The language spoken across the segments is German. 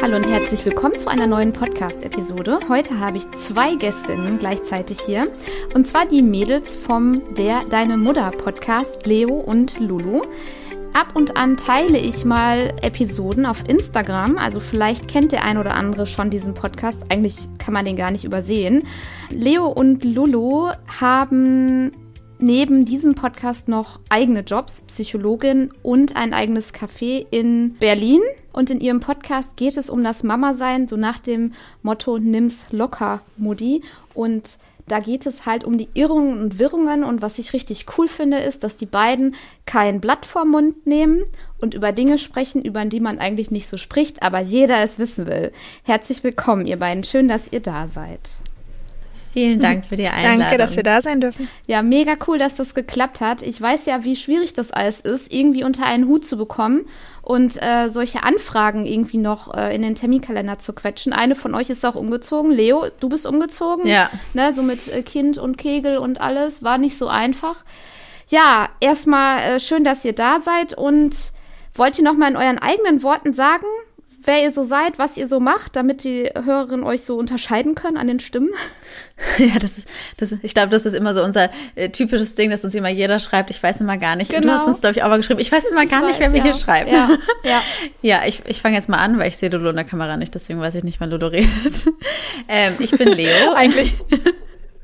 Hallo und herzlich willkommen zu einer neuen Podcast-Episode. Heute habe ich zwei Gästinnen gleichzeitig hier. Und zwar die Mädels vom Der Deine Mutter Podcast, Leo und Lulu. Ab und an teile ich mal Episoden auf Instagram. Also vielleicht kennt der ein oder andere schon diesen Podcast. Eigentlich kann man den gar nicht übersehen. Leo und Lulu haben neben diesem Podcast noch eigene Jobs, Psychologin und ein eigenes Café in Berlin. Und in ihrem Podcast geht es um das Mama-Sein, so nach dem Motto Nimm's locker, Mutti. Und da geht es halt um die Irrungen und Wirrungen. Und was ich richtig cool finde, ist, dass die beiden kein Blatt vorm Mund nehmen und über Dinge sprechen, über die man eigentlich nicht so spricht, aber jeder es wissen will. Herzlich willkommen, ihr beiden. Schön, dass ihr da seid. Vielen Dank für die Einladung. Danke, dass wir da sein dürfen. Ja, mega cool, dass das geklappt hat. Ich weiß ja, wie schwierig das alles ist, irgendwie unter einen Hut zu bekommen und äh, solche Anfragen irgendwie noch äh, in den Terminkalender zu quetschen. Eine von euch ist auch umgezogen. Leo, du bist umgezogen. Ja. Ne, so mit äh, Kind und Kegel und alles. War nicht so einfach. Ja, erstmal äh, schön, dass ihr da seid und wollt ihr noch mal in euren eigenen Worten sagen, wer ihr so seid, was ihr so macht, damit die Hörerinnen euch so unterscheiden können an den Stimmen? Ja, das, das, ich glaube, das ist immer so unser äh, typisches Ding, dass uns immer jeder schreibt, ich weiß immer gar nicht. Genau. Und du hast genau. uns, glaube ich, auch mal geschrieben, ich weiß immer gar ich nicht, weiß, wer mir hier schreibt. Ja, ja. ja ich, ich fange jetzt mal an, weil ich sehe Lolo in der Kamera nicht, deswegen weiß ich nicht, wann Lolo redet. ähm, ich bin Leo. Eigentlich.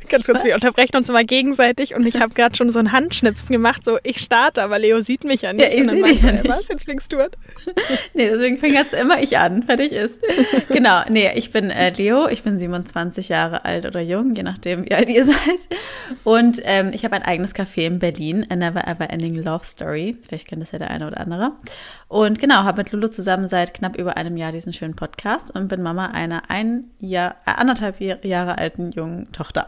Ganz kurz, wir unterbrechen uns immer gegenseitig und ich habe gerade schon so einen Handschnipsen gemacht, so ich starte, aber Leo sieht mich ja nicht. Ja, ich sehe dich ja nicht. Was, jetzt fängst du an? nee, deswegen fängt jetzt immer ich an, fertig ist. genau, nee, ich bin äh, Leo, ich bin 27 Jahre alt oder jung, je nachdem, wie alt ihr seid. Und ähm, ich habe ein eigenes Café in Berlin, A Never Ever Ending Love Story. Vielleicht kennt das ja der eine oder andere. Und genau, habe mit Lulu zusammen seit knapp über einem Jahr diesen schönen Podcast und bin Mama einer ein Jahr, äh, anderthalb Jahre alten jungen Tochter.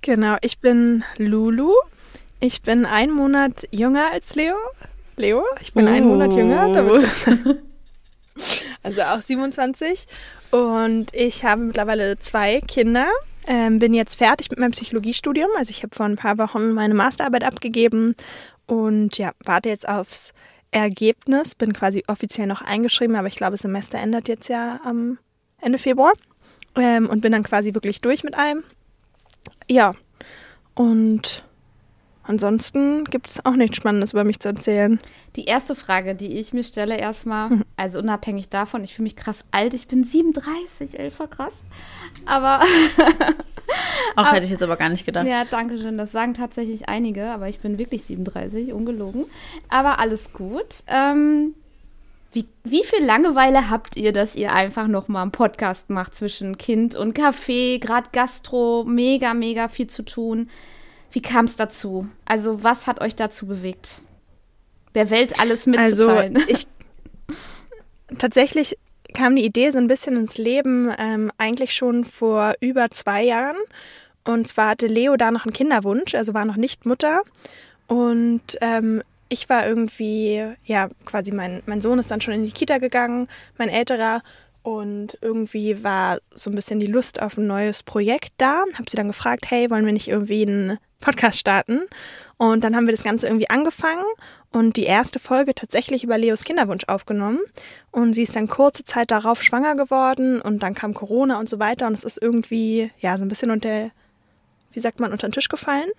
Genau, ich bin Lulu. Ich bin einen Monat jünger als Leo. Leo, ich bin oh. einen Monat jünger. Oh. also auch 27. Und ich habe mittlerweile zwei Kinder. Ähm, bin jetzt fertig mit meinem Psychologiestudium. Also ich habe vor ein paar Wochen meine Masterarbeit abgegeben und ja, warte jetzt aufs Ergebnis. Bin quasi offiziell noch eingeschrieben, aber ich glaube, das Semester endet jetzt ja am Ende Februar. Ähm, und bin dann quasi wirklich durch mit allem. Ja, und ansonsten gibt es auch nichts Spannendes über mich zu erzählen. Die erste Frage, die ich mir stelle, erstmal, mhm. also unabhängig davon, ich fühle mich krass alt, ich bin 37, ey, voll krass. Aber. Auch aber, hätte ich jetzt aber gar nicht gedacht. Ja, danke schön. Das sagen tatsächlich einige, aber ich bin wirklich 37, ungelogen. Aber alles gut. Ähm, wie, wie viel Langeweile habt ihr, dass ihr einfach noch mal einen Podcast macht zwischen Kind und Kaffee, gerade Gastro, mega, mega viel zu tun. Wie kam es dazu? Also, was hat euch dazu bewegt, der Welt alles mitzuteilen? Also, ich tatsächlich kam die Idee so ein bisschen ins Leben ähm, eigentlich schon vor über zwei Jahren. Und zwar hatte Leo da noch einen Kinderwunsch, also war noch nicht Mutter. Und ähm, ich war irgendwie, ja, quasi mein, mein Sohn ist dann schon in die Kita gegangen, mein älterer. Und irgendwie war so ein bisschen die Lust auf ein neues Projekt da. Hab sie dann gefragt, hey, wollen wir nicht irgendwie einen Podcast starten? Und dann haben wir das Ganze irgendwie angefangen und die erste Folge tatsächlich über Leos Kinderwunsch aufgenommen. Und sie ist dann kurze Zeit darauf schwanger geworden und dann kam Corona und so weiter. Und es ist irgendwie, ja, so ein bisschen unter, wie sagt man, unter den Tisch gefallen.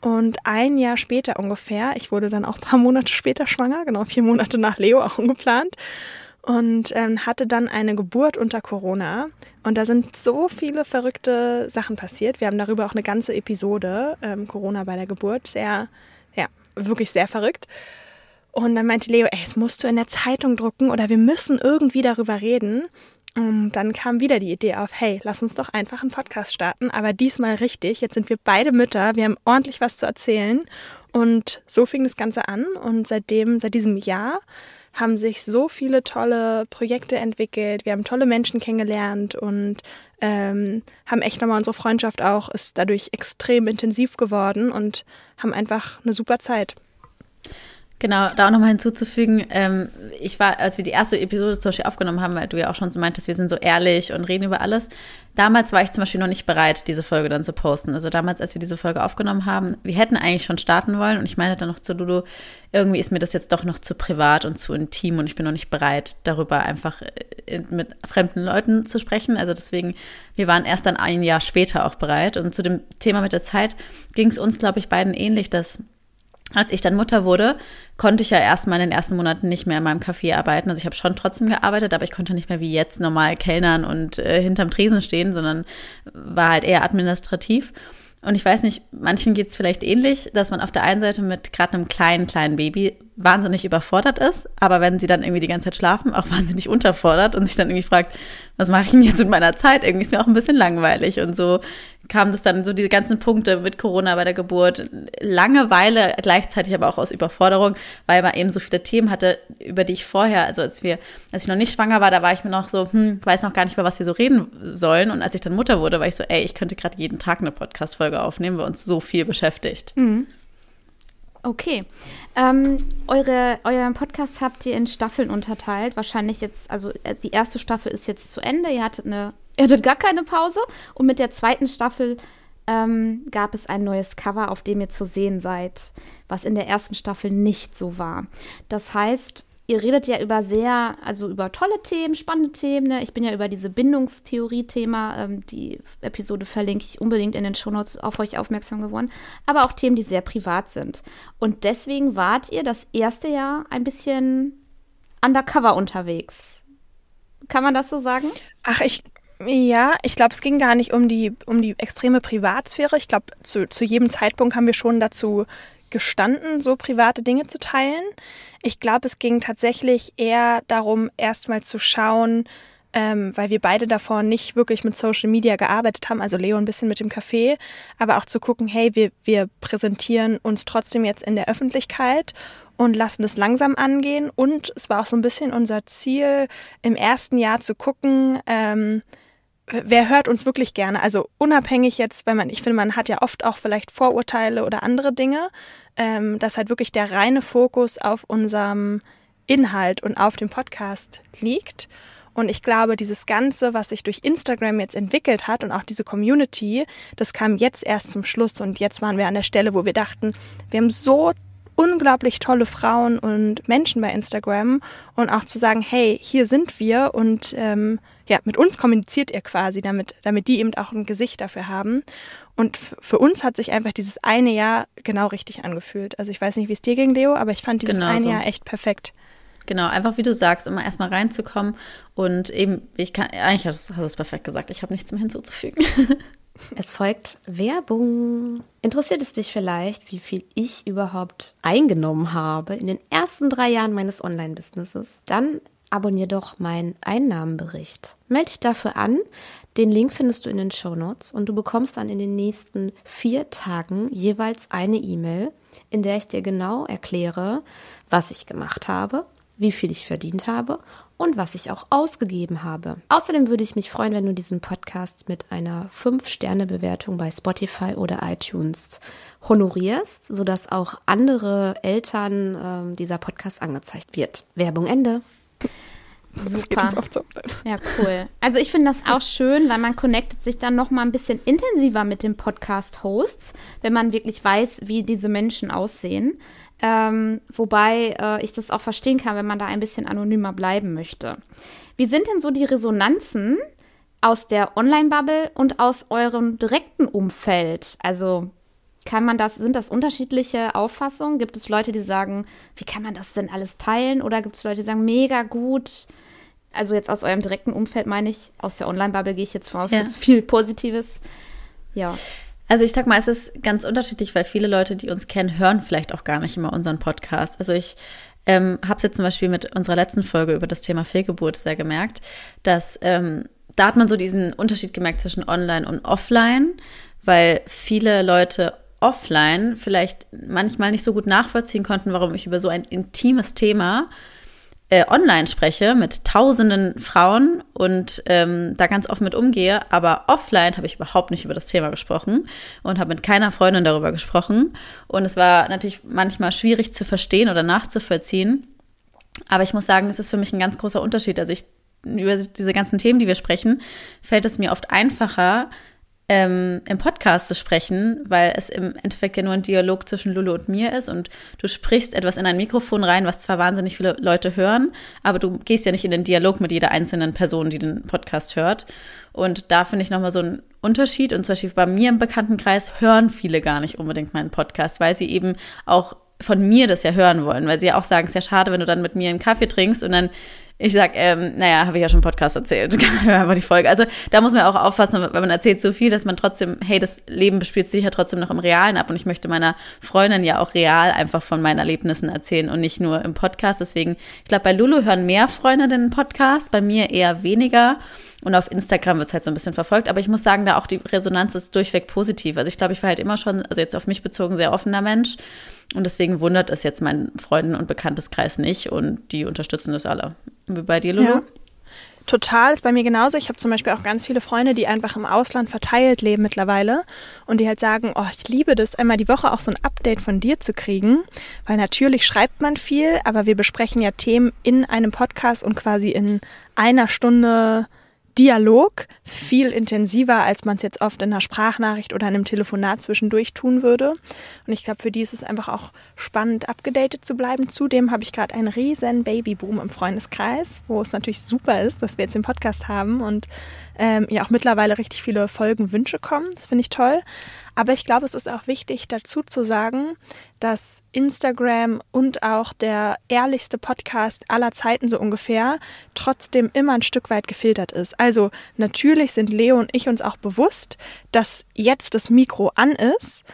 Und ein Jahr später ungefähr, ich wurde dann auch ein paar Monate später schwanger, genau vier Monate nach Leo auch ungeplant. Und ähm, hatte dann eine Geburt unter Corona. Und da sind so viele verrückte Sachen passiert. Wir haben darüber auch eine ganze Episode, ähm, Corona bei der Geburt. Sehr, ja, wirklich sehr verrückt. Und dann meinte Leo, ey, das musst du in der Zeitung drucken oder wir müssen irgendwie darüber reden. Und dann kam wieder die Idee auf, hey, lass uns doch einfach einen Podcast starten, aber diesmal richtig. Jetzt sind wir beide Mütter, wir haben ordentlich was zu erzählen. Und so fing das Ganze an. Und seitdem, seit diesem Jahr, haben sich so viele tolle Projekte entwickelt. Wir haben tolle Menschen kennengelernt und ähm, haben echt nochmal unsere Freundschaft auch, ist dadurch extrem intensiv geworden und haben einfach eine super Zeit. Genau, da auch nochmal hinzuzufügen, ähm, ich war, als wir die erste Episode zum Beispiel aufgenommen haben, weil du ja auch schon so meintest, wir sind so ehrlich und reden über alles. Damals war ich zum Beispiel noch nicht bereit, diese Folge dann zu posten. Also damals, als wir diese Folge aufgenommen haben, wir hätten eigentlich schon starten wollen und ich meinte dann noch zu Lulu, irgendwie ist mir das jetzt doch noch zu privat und zu intim und ich bin noch nicht bereit, darüber einfach äh, mit fremden Leuten zu sprechen. Also deswegen, wir waren erst dann ein Jahr später auch bereit. Und zu dem Thema mit der Zeit ging es uns, glaube ich, beiden ähnlich, dass als ich dann Mutter wurde, konnte ich ja erstmal in den ersten Monaten nicht mehr in meinem Café arbeiten. Also ich habe schon trotzdem gearbeitet, aber ich konnte nicht mehr wie jetzt normal kellnern und äh, hinterm Tresen stehen, sondern war halt eher administrativ. Und ich weiß nicht, manchen geht es vielleicht ähnlich, dass man auf der einen Seite mit gerade einem kleinen, kleinen Baby wahnsinnig überfordert ist, aber wenn sie dann irgendwie die ganze Zeit schlafen, auch wahnsinnig unterfordert und sich dann irgendwie fragt, was mache ich denn jetzt mit meiner Zeit? Irgendwie ist mir auch ein bisschen langweilig. Und so kam das dann so diese ganzen Punkte mit Corona bei der Geburt, Langeweile, gleichzeitig aber auch aus Überforderung, weil man eben so viele Themen hatte, über die ich vorher, also als wir, als ich noch nicht schwanger war, da war ich mir noch so, hm, weiß noch gar nicht, über was wir so reden sollen. Und als ich dann Mutter wurde, war ich so, ey, ich könnte gerade jeden Tag eine Podcast-Folge aufnehmen, weil uns so viel beschäftigt. Mhm. Okay. Ähm, eure, euren Podcast habt ihr in Staffeln unterteilt. Wahrscheinlich jetzt, also äh, die erste Staffel ist jetzt zu Ende. Ihr hattet eine, ihr hattet gar keine Pause. Und mit der zweiten Staffel ähm, gab es ein neues Cover, auf dem ihr zu sehen seid, was in der ersten Staffel nicht so war. Das heißt, ihr redet ja über sehr, also über tolle Themen, spannende Themen. Ne? Ich bin ja über diese Bindungstheorie-Thema, ähm, die Episode verlinke ich unbedingt in den Shownotes auf euch aufmerksam geworden, aber auch Themen, die sehr privat sind. Und deswegen wart ihr das erste Jahr ein bisschen undercover unterwegs. Kann man das so sagen? Ach, ich ja, ich glaube, es ging gar nicht um die, um die extreme Privatsphäre. Ich glaube, zu, zu jedem Zeitpunkt haben wir schon dazu gestanden, so private Dinge zu teilen. Ich glaube, es ging tatsächlich eher darum, erstmal zu schauen, ähm, weil wir beide davor nicht wirklich mit Social Media gearbeitet haben, also Leo ein bisschen mit dem Café, aber auch zu gucken, hey, wir, wir präsentieren uns trotzdem jetzt in der Öffentlichkeit und lassen es langsam angehen. Und es war auch so ein bisschen unser Ziel, im ersten Jahr zu gucken, ähm, wer hört uns wirklich gerne? Also unabhängig jetzt, weil man, ich finde, man hat ja oft auch vielleicht Vorurteile oder andere Dinge, ähm, dass halt wirklich der reine Fokus auf unserem Inhalt und auf dem Podcast liegt. Und ich glaube, dieses Ganze, was sich durch Instagram jetzt entwickelt hat und auch diese Community, das kam jetzt erst zum Schluss. Und jetzt waren wir an der Stelle, wo wir dachten, wir haben so unglaublich tolle Frauen und Menschen bei Instagram und auch zu sagen, hey, hier sind wir und ähm, ja, mit uns kommuniziert ihr quasi, damit, damit die eben auch ein Gesicht dafür haben. Und für uns hat sich einfach dieses eine Jahr genau richtig angefühlt. Also ich weiß nicht, wie es dir ging, Leo, aber ich fand dieses genau eine so. Jahr echt perfekt. Genau, einfach wie du sagst, immer erstmal reinzukommen und eben, ich kann, eigentlich hast du es perfekt gesagt, ich habe nichts mehr hinzuzufügen. Es folgt Werbung. Interessiert es dich vielleicht, wie viel ich überhaupt eingenommen habe in den ersten drei Jahren meines Online-Businesses? Dann abonnier doch meinen Einnahmenbericht. Melde dich dafür an. Den Link findest du in den Show Notes und du bekommst dann in den nächsten vier Tagen jeweils eine E-Mail, in der ich dir genau erkläre, was ich gemacht habe, wie viel ich verdient habe und was ich auch ausgegeben habe. Außerdem würde ich mich freuen, wenn du diesen Podcast mit einer 5-Sterne-Bewertung bei Spotify oder iTunes honorierst, sodass auch andere Eltern äh, dieser Podcast angezeigt wird. Werbung Ende. Super. So. Ja, cool. Also ich finde das auch schön, weil man connectet sich dann noch mal ein bisschen intensiver mit den Podcast-Hosts, wenn man wirklich weiß, wie diese Menschen aussehen. Ähm, wobei äh, ich das auch verstehen kann, wenn man da ein bisschen anonymer bleiben möchte. Wie sind denn so die Resonanzen aus der Online-Bubble und aus eurem direkten Umfeld? Also kann man das, sind das unterschiedliche Auffassungen? Gibt es Leute, die sagen, wie kann man das denn alles teilen? Oder gibt es Leute, die sagen, mega gut? Also jetzt aus eurem direkten Umfeld meine ich, aus der Online-Bubble gehe ich jetzt voraus, ja. viel Positives. Ja. Also ich sag mal, es ist ganz unterschiedlich, weil viele Leute, die uns kennen, hören vielleicht auch gar nicht immer unseren Podcast. Also ich ähm, habe es jetzt zum Beispiel mit unserer letzten Folge über das Thema Fehlgeburt sehr gemerkt, dass ähm, da hat man so diesen Unterschied gemerkt zwischen Online und Offline, weil viele Leute offline vielleicht manchmal nicht so gut nachvollziehen konnten, warum ich über so ein intimes Thema äh, online spreche mit tausenden Frauen und ähm, da ganz offen mit umgehe, aber offline habe ich überhaupt nicht über das Thema gesprochen und habe mit keiner Freundin darüber gesprochen. Und es war natürlich manchmal schwierig zu verstehen oder nachzuvollziehen. Aber ich muss sagen, es ist für mich ein ganz großer Unterschied. Also ich über diese ganzen Themen, die wir sprechen, fällt es mir oft einfacher, ähm, im Podcast zu sprechen, weil es im Endeffekt ja nur ein Dialog zwischen Lulu und mir ist und du sprichst etwas in ein Mikrofon rein, was zwar wahnsinnig viele Leute hören, aber du gehst ja nicht in den Dialog mit jeder einzelnen Person, die den Podcast hört. Und da finde ich nochmal so einen Unterschied. Und zum Beispiel bei mir im Bekanntenkreis hören viele gar nicht unbedingt meinen Podcast, weil sie eben auch von mir das ja hören wollen, weil sie ja auch sagen, es ist ja schade, wenn du dann mit mir einen Kaffee trinkst und dann ich sag, ähm, naja, habe ich ja schon im Podcast erzählt. Hör einfach die Folge. Also da muss man auch aufpassen, weil man erzählt so viel, dass man trotzdem, hey, das Leben spielt sich ja trotzdem noch im Realen ab und ich möchte meiner Freundin ja auch real einfach von meinen Erlebnissen erzählen und nicht nur im Podcast. Deswegen, ich glaube, bei Lulu hören mehr Freundinnen den Podcast, bei mir eher weniger. Und auf Instagram wird es halt so ein bisschen verfolgt. Aber ich muss sagen, da auch die Resonanz ist durchweg positiv. Also ich glaube, ich war halt immer schon, also jetzt auf mich bezogen, sehr offener Mensch. Und deswegen wundert es jetzt meinen Freunden und Bekannteskreis nicht. Und die unterstützen das alle. Wie bei dir, Lulu? Ja. Total, ist bei mir genauso. Ich habe zum Beispiel auch ganz viele Freunde, die einfach im Ausland verteilt leben mittlerweile und die halt sagen, oh, ich liebe das, einmal die Woche auch so ein Update von dir zu kriegen, weil natürlich schreibt man viel, aber wir besprechen ja Themen in einem Podcast und quasi in einer Stunde Dialog viel intensiver, als man es jetzt oft in einer Sprachnachricht oder in einem Telefonat zwischendurch tun würde. Und ich glaube, für die ist es einfach auch spannend, abgedatet zu bleiben. Zudem habe ich gerade einen riesen Babyboom im Freundeskreis, wo es natürlich super ist, dass wir jetzt den Podcast haben und ähm, ja auch mittlerweile richtig viele Folgenwünsche kommen. Das finde ich toll. Aber ich glaube, es ist auch wichtig dazu zu sagen, dass Instagram und auch der ehrlichste Podcast aller Zeiten so ungefähr trotzdem immer ein Stück weit gefiltert ist. Also natürlich sind Leo und ich uns auch bewusst, dass jetzt das Mikro an ist.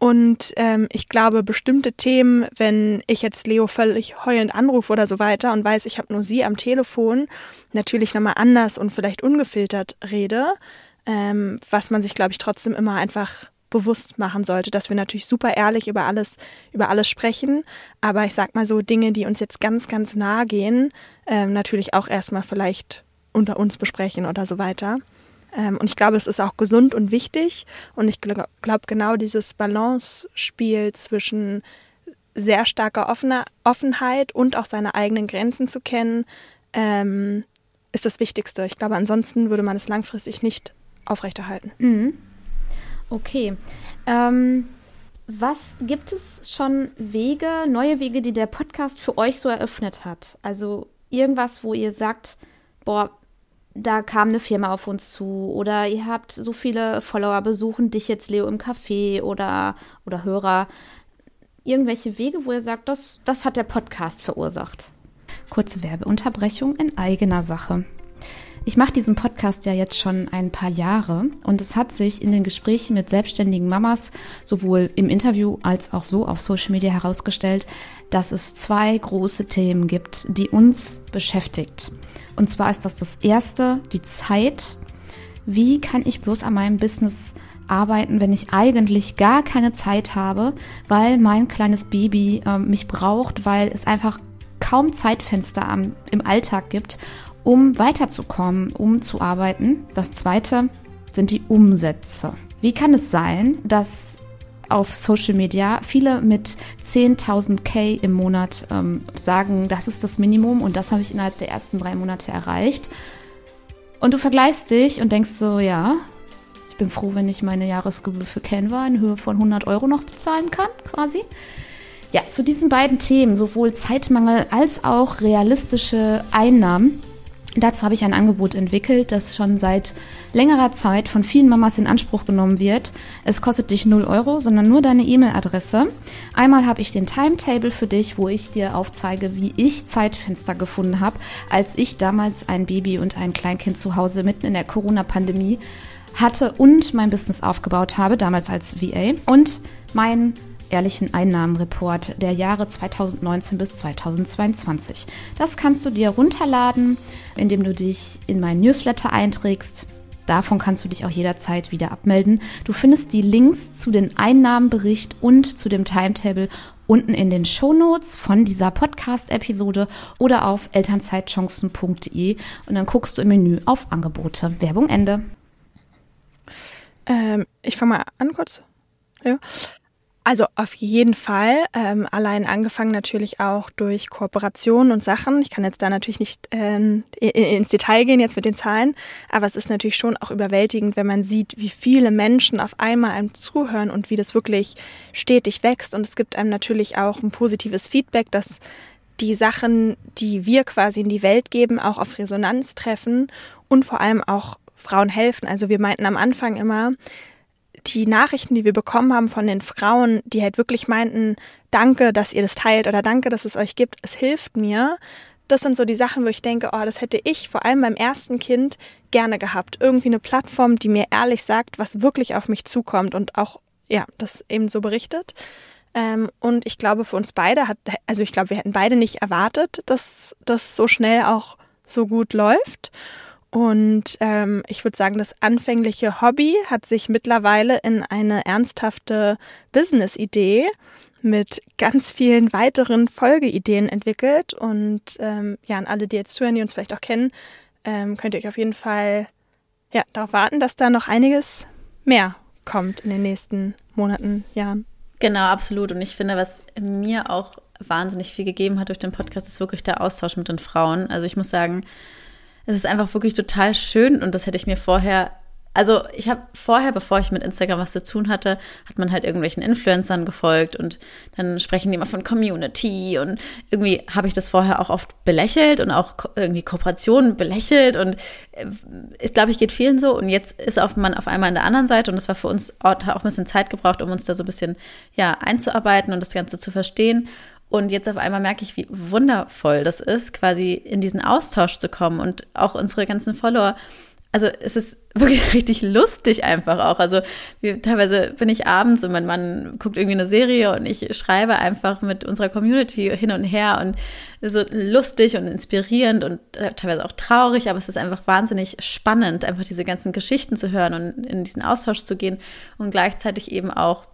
Und ähm, ich glaube, bestimmte Themen, wenn ich jetzt Leo völlig heulend anrufe oder so weiter und weiß, ich habe nur sie am Telefon, natürlich nochmal anders und vielleicht ungefiltert rede, ähm, was man sich, glaube ich, trotzdem immer einfach bewusst machen sollte, dass wir natürlich super ehrlich über alles, über alles sprechen, aber ich sag mal so Dinge, die uns jetzt ganz, ganz nahe gehen, ähm, natürlich auch erstmal vielleicht unter uns besprechen oder so weiter. Ähm, und ich glaube, es ist auch gesund und wichtig und ich glaube genau dieses Balance-Spiel zwischen sehr starker Offener, Offenheit und auch seine eigenen Grenzen zu kennen, ähm, ist das Wichtigste. Ich glaube, ansonsten würde man es langfristig nicht aufrechterhalten. Mhm. Okay. Ähm, was gibt es schon Wege, neue Wege, die der Podcast für euch so eröffnet hat? Also irgendwas, wo ihr sagt, boah, da kam eine Firma auf uns zu oder ihr habt so viele Follower besuchen dich jetzt Leo im Café oder oder Hörer. Irgendwelche Wege, wo ihr sagt, das, das hat der Podcast verursacht. Kurze Werbeunterbrechung in eigener Sache. Ich mache diesen Podcast ja jetzt schon ein paar Jahre und es hat sich in den Gesprächen mit selbstständigen Mamas sowohl im Interview als auch so auf Social Media herausgestellt, dass es zwei große Themen gibt, die uns beschäftigt. Und zwar ist das das erste, die Zeit. Wie kann ich bloß an meinem Business arbeiten, wenn ich eigentlich gar keine Zeit habe, weil mein kleines Baby äh, mich braucht, weil es einfach kaum Zeitfenster am, im Alltag gibt um weiterzukommen, um zu arbeiten. Das zweite sind die Umsätze. Wie kann es sein, dass auf Social Media viele mit 10.000 K im Monat ähm, sagen, das ist das Minimum und das habe ich innerhalb der ersten drei Monate erreicht. Und du vergleichst dich und denkst so, ja, ich bin froh, wenn ich meine Jahresgebühr für Canva in Höhe von 100 Euro noch bezahlen kann, quasi. Ja, zu diesen beiden Themen, sowohl Zeitmangel als auch realistische Einnahmen, Dazu habe ich ein Angebot entwickelt, das schon seit längerer Zeit von vielen Mamas in Anspruch genommen wird. Es kostet dich 0 Euro, sondern nur deine E-Mail-Adresse. Einmal habe ich den Timetable für dich, wo ich dir aufzeige, wie ich Zeitfenster gefunden habe, als ich damals ein Baby und ein Kleinkind zu Hause mitten in der Corona-Pandemie hatte und mein Business aufgebaut habe, damals als VA. Und mein ehrlichen Einnahmenreport der Jahre 2019 bis 2022. Das kannst du dir runterladen, indem du dich in meinen Newsletter einträgst. Davon kannst du dich auch jederzeit wieder abmelden. Du findest die Links zu den Einnahmenbericht und zu dem Timetable unten in den Shownotes von dieser Podcast-Episode oder auf elternzeitchancen.de und dann guckst du im Menü auf Angebote. Werbung Ende. Ähm, ich fange mal an kurz. Ja. Also auf jeden Fall. Ähm, allein angefangen natürlich auch durch Kooperationen und Sachen. Ich kann jetzt da natürlich nicht ähm, ins Detail gehen jetzt mit den Zahlen, aber es ist natürlich schon auch überwältigend, wenn man sieht, wie viele Menschen auf einmal einem zuhören und wie das wirklich stetig wächst. Und es gibt einem natürlich auch ein positives Feedback, dass die Sachen, die wir quasi in die Welt geben, auch auf Resonanz treffen und vor allem auch Frauen helfen. Also wir meinten am Anfang immer, die Nachrichten, die wir bekommen haben von den Frauen, die halt wirklich meinten, danke, dass ihr das teilt oder danke, dass es euch gibt, es hilft mir. Das sind so die Sachen, wo ich denke, oh, das hätte ich vor allem beim ersten Kind gerne gehabt. Irgendwie eine Plattform, die mir ehrlich sagt, was wirklich auf mich zukommt und auch, ja, das eben so berichtet. Ähm, und ich glaube, für uns beide hat, also ich glaube, wir hätten beide nicht erwartet, dass das so schnell auch so gut läuft. Und ähm, ich würde sagen, das anfängliche Hobby hat sich mittlerweile in eine ernsthafte Business-Idee mit ganz vielen weiteren Folgeideen entwickelt. Und ähm, ja, an alle, die jetzt zuhören, die uns vielleicht auch kennen, ähm, könnt ihr euch auf jeden Fall ja, darauf warten, dass da noch einiges mehr kommt in den nächsten Monaten, Jahren. Genau, absolut. Und ich finde, was mir auch wahnsinnig viel gegeben hat durch den Podcast, ist wirklich der Austausch mit den Frauen. Also ich muss sagen, es ist einfach wirklich total schön und das hätte ich mir vorher also ich habe vorher, bevor ich mit Instagram was zu tun hatte, hat man halt irgendwelchen Influencern gefolgt und dann sprechen die immer von Community und irgendwie habe ich das vorher auch oft belächelt und auch irgendwie Kooperationen belächelt und äh, ich glaube, ich geht vielen so und jetzt ist auf, man auf einmal an der anderen Seite und das war für uns auch, auch ein bisschen Zeit gebraucht, um uns da so ein bisschen ja einzuarbeiten und das Ganze zu verstehen und jetzt auf einmal merke ich, wie wundervoll das ist, quasi in diesen Austausch zu kommen und auch unsere ganzen Follower. Also es ist wirklich richtig lustig einfach auch. Also wie, teilweise bin ich abends und mein Mann guckt irgendwie eine Serie und ich schreibe einfach mit unserer Community hin und her und so lustig und inspirierend und äh, teilweise auch traurig, aber es ist einfach wahnsinnig spannend, einfach diese ganzen Geschichten zu hören und in diesen Austausch zu gehen und gleichzeitig eben auch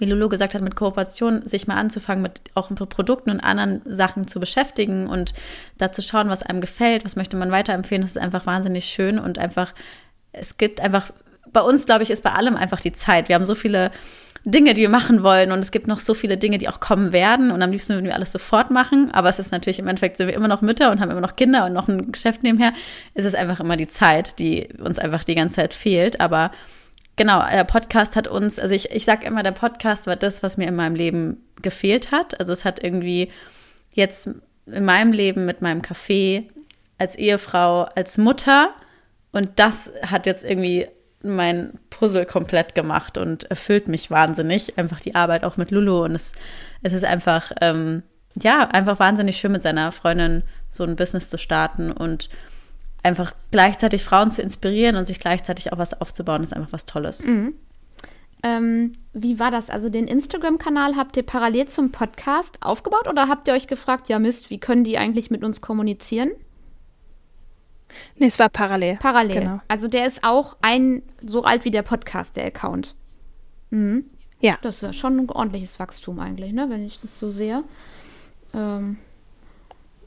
wie Lulu gesagt hat, mit Kooperation sich mal anzufangen, mit auch mit Produkten und anderen Sachen zu beschäftigen und da zu schauen, was einem gefällt, was möchte man weiterempfehlen. Das ist einfach wahnsinnig schön und einfach, es gibt einfach, bei uns, glaube ich, ist bei allem einfach die Zeit. Wir haben so viele Dinge, die wir machen wollen und es gibt noch so viele Dinge, die auch kommen werden und am liebsten würden wir alles sofort machen, aber es ist natürlich im Endeffekt sind wir immer noch Mütter und haben immer noch Kinder und noch ein Geschäft nebenher. Es ist einfach immer die Zeit, die uns einfach die ganze Zeit fehlt, aber genau, der Podcast hat uns, also ich, ich sage immer, der Podcast war das, was mir in meinem Leben gefehlt hat. Also es hat irgendwie jetzt in meinem Leben mit meinem Café als Ehefrau, als Mutter und das hat jetzt irgendwie mein Puzzle komplett gemacht und erfüllt mich wahnsinnig. Einfach die Arbeit auch mit Lulu und es, es ist einfach, ähm, ja, einfach wahnsinnig schön mit seiner Freundin so ein Business zu starten und einfach gleichzeitig Frauen zu inspirieren und sich gleichzeitig auch was aufzubauen, ist einfach was Tolles. Mhm. Ähm, wie war das? Also den Instagram-Kanal habt ihr parallel zum Podcast aufgebaut oder habt ihr euch gefragt, ja Mist, wie können die eigentlich mit uns kommunizieren? Nee, es war parallel. Parallel. Genau. Also der ist auch ein so alt wie der Podcast, der Account. Mhm. Ja. Das ist ja schon ein ordentliches Wachstum eigentlich, ne, wenn ich das so sehe. Ähm,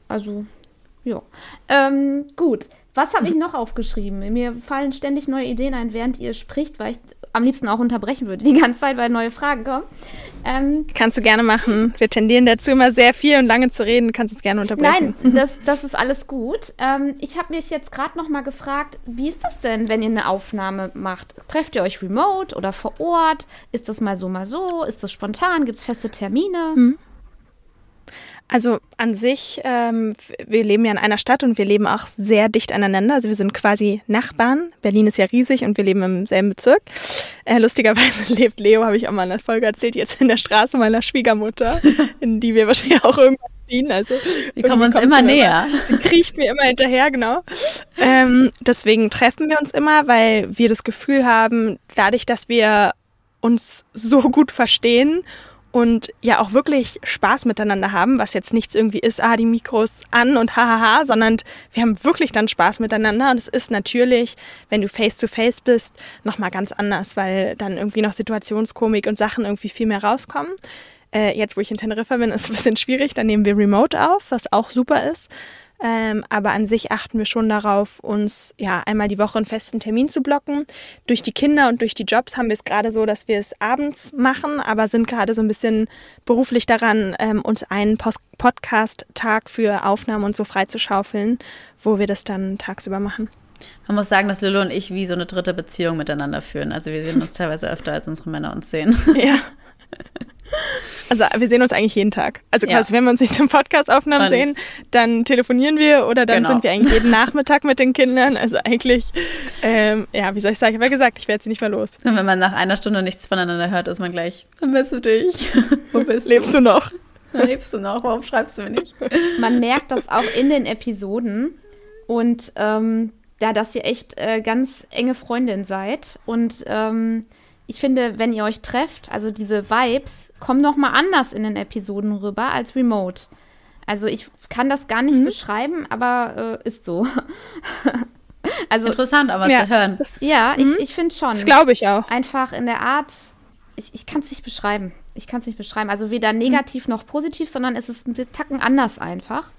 also, ja. Ähm, gut. Was habe ich noch aufgeschrieben? Mir fallen ständig neue Ideen ein, während ihr spricht, weil ich am liebsten auch unterbrechen würde die ganze Zeit, weil neue Fragen kommen. Ähm, Kannst du gerne machen. Wir tendieren dazu immer sehr viel und lange zu reden. Kannst uns gerne unterbrechen. Nein, das, das ist alles gut. Ähm, ich habe mich jetzt gerade noch mal gefragt, wie ist das denn, wenn ihr eine Aufnahme macht? Trefft ihr euch remote oder vor Ort? Ist das mal so, mal so? Ist das spontan? Gibt es feste Termine? Hm. Also an sich, ähm, wir leben ja in einer Stadt und wir leben auch sehr dicht aneinander. Also wir sind quasi Nachbarn. Berlin ist ja riesig und wir leben im selben Bezirk. Äh, lustigerweise lebt Leo, habe ich auch mal in der Folge erzählt, jetzt in der Straße meiner Schwiegermutter, in die wir wahrscheinlich auch irgendwann ziehen. Also wir kommen uns immer näher. Immer, sie kriecht mir immer hinterher, genau. Ähm, deswegen treffen wir uns immer, weil wir das Gefühl haben, dadurch, dass wir uns so gut verstehen und ja auch wirklich Spaß miteinander haben, was jetzt nichts irgendwie ist, ah, die Mikros an und hahaha, sondern wir haben wirklich dann Spaß miteinander und es ist natürlich, wenn du face to face bist, nochmal ganz anders, weil dann irgendwie noch Situationskomik und Sachen irgendwie viel mehr rauskommen. Äh, jetzt, wo ich in Teneriffa bin, ist es ein bisschen schwierig, dann nehmen wir remote auf, was auch super ist. Ähm, aber an sich achten wir schon darauf, uns ja einmal die Woche einen festen Termin zu blocken. Durch die Kinder und durch die Jobs haben wir es gerade so, dass wir es abends machen, aber sind gerade so ein bisschen beruflich daran, ähm, uns einen Podcast-Tag für Aufnahmen und so freizuschaufeln, wo wir das dann tagsüber machen. Man muss sagen, dass Lilo und ich wie so eine dritte Beziehung miteinander führen. Also wir sehen uns teilweise öfter, als unsere Männer uns sehen. Ja. Also wir sehen uns eigentlich jeden Tag. Also quasi, ja. wenn wir uns nicht zum Podcast-Aufnahmen sehen, dann telefonieren wir oder dann genau. sind wir eigentlich jeden Nachmittag mit den Kindern. Also eigentlich, ähm, ja, wie soll ich sagen, ich habe ja gesagt, ich werde sie nicht mehr los. Und wenn man nach einer Stunde nichts voneinander hört, ist man gleich, vermisst du dich? Wo bist Lebst du, du noch? Lebst du noch? Warum schreibst du mir nicht? Man merkt das auch in den Episoden und ähm, ja, dass ihr echt äh, ganz enge Freundin seid und ähm, ich finde, wenn ihr euch trefft, also diese Vibes kommen noch mal anders in den Episoden rüber als remote. Also ich kann das gar nicht mhm. beschreiben, aber äh, ist so. also interessant, aber ja, zu hören. Das, ja, mhm. ich, ich finde schon. Das glaube ich auch. Einfach in der Art. Ich, ich kann es nicht beschreiben. Ich kann es nicht beschreiben. Also weder negativ mhm. noch positiv, sondern es ist ein Tacken anders einfach.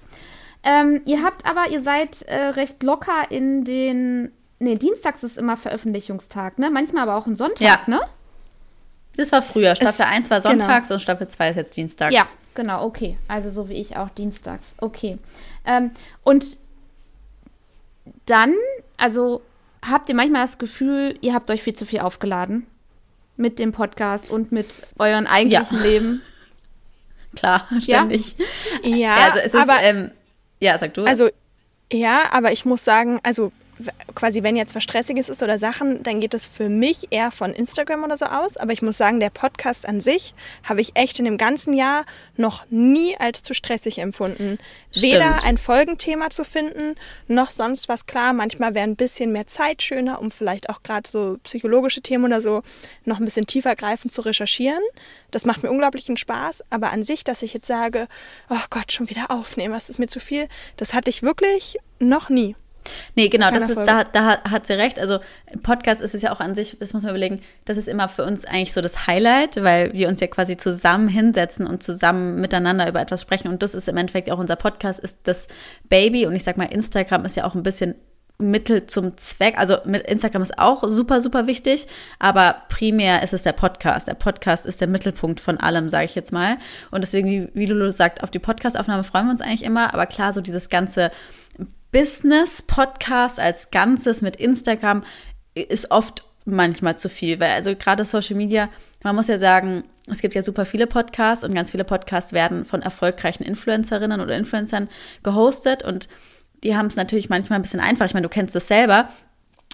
Ähm, ihr habt aber, ihr seid äh, recht locker in den Nee, dienstags ist immer Veröffentlichungstag, ne? Manchmal aber auch ein Sonntag, ja. ne? Das war früher. Staffel es, 1 war sonntags genau. und Staffel 2 ist jetzt dienstags. Ja, genau, okay. Also so wie ich auch dienstags. Okay. Ähm, und dann, also habt ihr manchmal das Gefühl, ihr habt euch viel zu viel aufgeladen mit dem Podcast und mit euren eigentlichen ja. Leben? Klar, ständig. Ja, ja also es ist, aber, ähm, ja, sag du. Also ja, aber ich muss sagen, also quasi, wenn jetzt was Stressiges ist oder Sachen, dann geht es für mich eher von Instagram oder so aus. Aber ich muss sagen, der Podcast an sich habe ich echt in dem ganzen Jahr noch nie als zu stressig empfunden. Stimmt. Weder ein Folgenthema zu finden, noch sonst was klar. Manchmal wäre ein bisschen mehr Zeit schöner, um vielleicht auch gerade so psychologische Themen oder so noch ein bisschen tiefergreifend zu recherchieren. Das macht mir unglaublichen Spaß. Aber an sich, dass ich jetzt sage, oh Gott, schon wieder aufnehmen, was ist mir zu viel, das hatte ich wirklich noch nie. Nee, genau, das ist, da, da hat sie recht. Also Podcast ist es ja auch an sich, das muss man überlegen, das ist immer für uns eigentlich so das Highlight, weil wir uns ja quasi zusammen hinsetzen und zusammen miteinander über etwas sprechen. Und das ist im Endeffekt auch unser Podcast, ist das Baby. Und ich sag mal, Instagram ist ja auch ein bisschen Mittel zum Zweck. Also mit Instagram ist auch super, super wichtig, aber primär ist es der Podcast. Der Podcast ist der Mittelpunkt von allem, sage ich jetzt mal. Und deswegen, wie, wie Lulu sagt, auf die Podcastaufnahme freuen wir uns eigentlich immer. Aber klar, so dieses ganze Business-Podcast als Ganzes mit Instagram ist oft manchmal zu viel, weil also gerade Social Media, man muss ja sagen, es gibt ja super viele Podcasts und ganz viele Podcasts werden von erfolgreichen Influencerinnen oder Influencern gehostet und die haben es natürlich manchmal ein bisschen einfach. Ich meine, du kennst es selber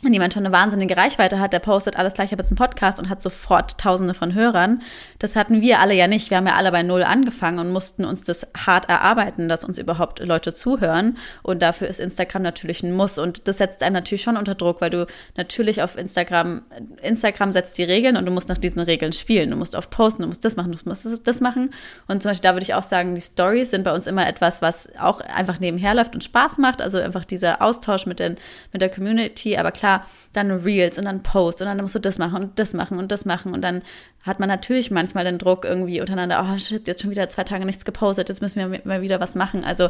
wenn jemand schon eine wahnsinnige Reichweite hat, der postet alles gleich, ich habe jetzt einen Podcast und hat sofort Tausende von Hörern. Das hatten wir alle ja nicht. Wir haben ja alle bei Null angefangen und mussten uns das hart erarbeiten, dass uns überhaupt Leute zuhören. Und dafür ist Instagram natürlich ein Muss. Und das setzt einem natürlich schon unter Druck, weil du natürlich auf Instagram, Instagram setzt die Regeln und du musst nach diesen Regeln spielen. Du musst oft posten, du musst das machen, du musst das machen. Und zum Beispiel da würde ich auch sagen, die Stories sind bei uns immer etwas, was auch einfach nebenher läuft und Spaß macht. Also einfach dieser Austausch mit, den, mit der Community. Aber klar, dann Reels und dann Post und dann musst du das machen und das machen und das machen und dann hat man natürlich manchmal den Druck irgendwie untereinander, oh shit, jetzt schon wieder zwei Tage nichts gepostet, jetzt müssen wir mal wieder was machen. Also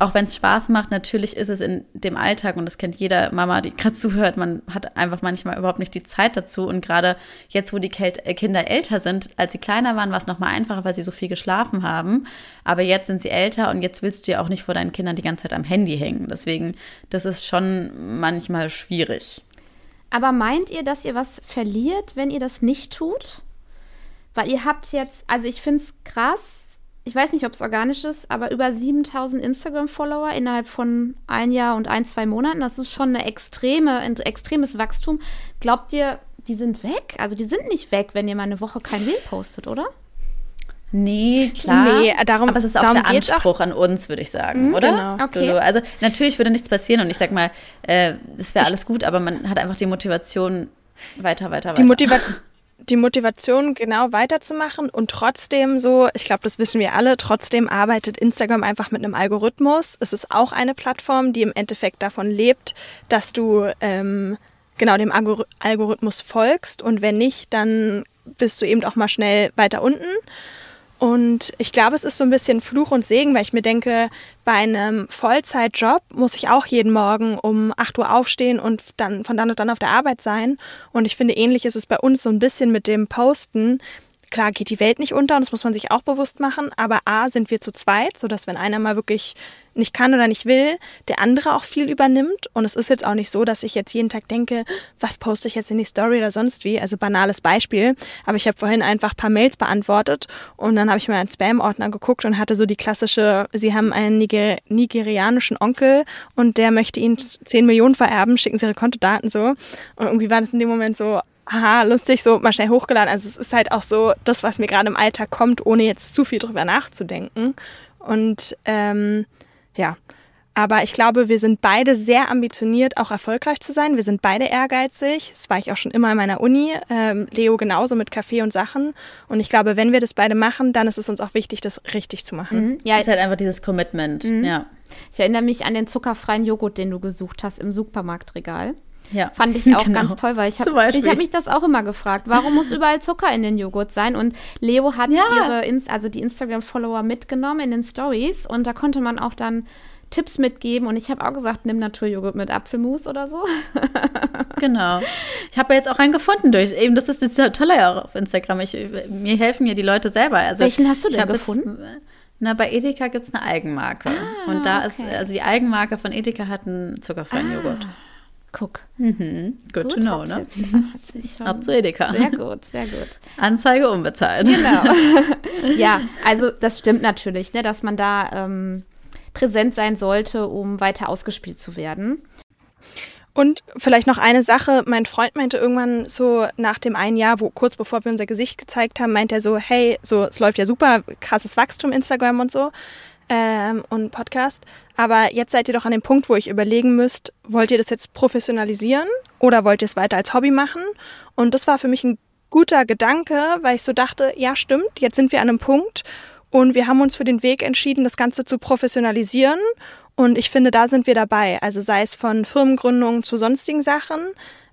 auch wenn es Spaß macht, natürlich ist es in dem Alltag und das kennt jeder Mama, die gerade zuhört, man hat einfach manchmal überhaupt nicht die Zeit dazu und gerade jetzt, wo die äh, Kinder älter sind, als sie kleiner waren, war es nochmal einfacher, weil sie so viel geschlafen haben, aber jetzt sind sie älter und jetzt willst du ja auch nicht vor deinen Kindern die ganze Zeit am Handy hängen, deswegen, das ist schon manchmal schwierig. Aber meint ihr, dass ihr was verliert, wenn ihr das nicht tut? Weil ihr habt jetzt, also ich finde es krass, ich weiß nicht, ob es organisch ist, aber über 7000 Instagram-Follower innerhalb von ein Jahr und ein, zwei Monaten. Das ist schon eine extreme, ein extremes Wachstum. Glaubt ihr, die sind weg? Also die sind nicht weg, wenn ihr mal eine Woche kein Reel postet, oder? Nee, klar. Nee, darum, aber es ist auch der Anspruch auch. an uns, würde ich sagen, mhm, oder? Genau. Okay. Also natürlich würde nichts passieren und ich sag mal, äh, es wäre alles gut, aber man hat einfach die Motivation weiter, weiter, weiter. Die Motivation die Motivation, genau weiterzumachen und trotzdem so, ich glaube, das wissen wir alle, trotzdem arbeitet Instagram einfach mit einem Algorithmus. Es ist auch eine Plattform, die im Endeffekt davon lebt, dass du ähm, genau dem Algorithmus folgst und wenn nicht, dann bist du eben auch mal schnell weiter unten. Und ich glaube, es ist so ein bisschen Fluch und Segen, weil ich mir denke, bei einem Vollzeitjob muss ich auch jeden Morgen um 8 Uhr aufstehen und dann von dann und dann auf der Arbeit sein. Und ich finde, ähnlich ist es bei uns so ein bisschen mit dem Posten. Klar geht die Welt nicht unter und das muss man sich auch bewusst machen, aber A sind wir zu zweit, sodass wenn einer mal wirklich nicht kann oder nicht will, der andere auch viel übernimmt. Und es ist jetzt auch nicht so, dass ich jetzt jeden Tag denke, was poste ich jetzt in die Story oder sonst wie. Also banales Beispiel. Aber ich habe vorhin einfach ein paar Mails beantwortet und dann habe ich mir einen Spam-Ordner geguckt und hatte so die klassische, sie haben einen Niger nigerianischen Onkel und der möchte ihnen 10 Millionen vererben, schicken sie ihre Kontodaten so. Und irgendwie war das in dem Moment so, haha, lustig, so mal schnell hochgeladen. Also es ist halt auch so das, was mir gerade im Alltag kommt, ohne jetzt zu viel drüber nachzudenken. Und ähm, ja. Aber ich glaube, wir sind beide sehr ambitioniert, auch erfolgreich zu sein. Wir sind beide ehrgeizig. Das war ich auch schon immer in meiner Uni. Ähm, Leo genauso mit Kaffee und Sachen. Und ich glaube, wenn wir das beide machen, dann ist es uns auch wichtig, das richtig zu machen. Mhm. Ja, ist halt einfach dieses Commitment. Mhm. Ja. Ich erinnere mich an den zuckerfreien Joghurt, den du gesucht hast im Supermarktregal. Ja. Fand ich auch genau. ganz toll, weil ich habe hab mich das auch immer gefragt. Warum muss überall Zucker in den Joghurt sein? Und Leo hat ja. ihre, also die Instagram-Follower mitgenommen in den Stories und da konnte man auch dann Tipps mitgeben und ich habe auch gesagt, nimm Naturjoghurt mit Apfelmus oder so. genau. Ich habe ja jetzt auch einen gefunden durch, eben das ist jetzt toller ja auf Instagram. Ich, mir helfen ja die Leute selber. Also Welchen hast du denn gefunden? Jetzt, na, bei Edeka gibt es eine Eigenmarke. Ah, und da okay. ist, also die Eigenmarke von Edeka hat einen zuckerfreien ah. Joghurt. Guck. Mhm. Good Guter to know, ne? Ab zu Edeka. Sehr gut, sehr gut. Anzeige unbezahlt. Genau. ja, also das stimmt natürlich, ne, dass man da ähm, präsent sein sollte, um weiter ausgespielt zu werden. Und vielleicht noch eine Sache. Mein Freund meinte irgendwann so nach dem einen Jahr, wo kurz bevor wir unser Gesicht gezeigt haben, meint er so, hey, so es läuft ja super, krasses Wachstum Instagram und so ähm, und Podcast. Aber jetzt seid ihr doch an dem Punkt, wo ich überlegen müsst, wollt ihr das jetzt professionalisieren oder wollt ihr es weiter als Hobby machen? Und das war für mich ein guter Gedanke, weil ich so dachte, ja stimmt, jetzt sind wir an einem Punkt und wir haben uns für den Weg entschieden, das Ganze zu professionalisieren. Und ich finde, da sind wir dabei. Also sei es von Firmengründungen zu sonstigen Sachen,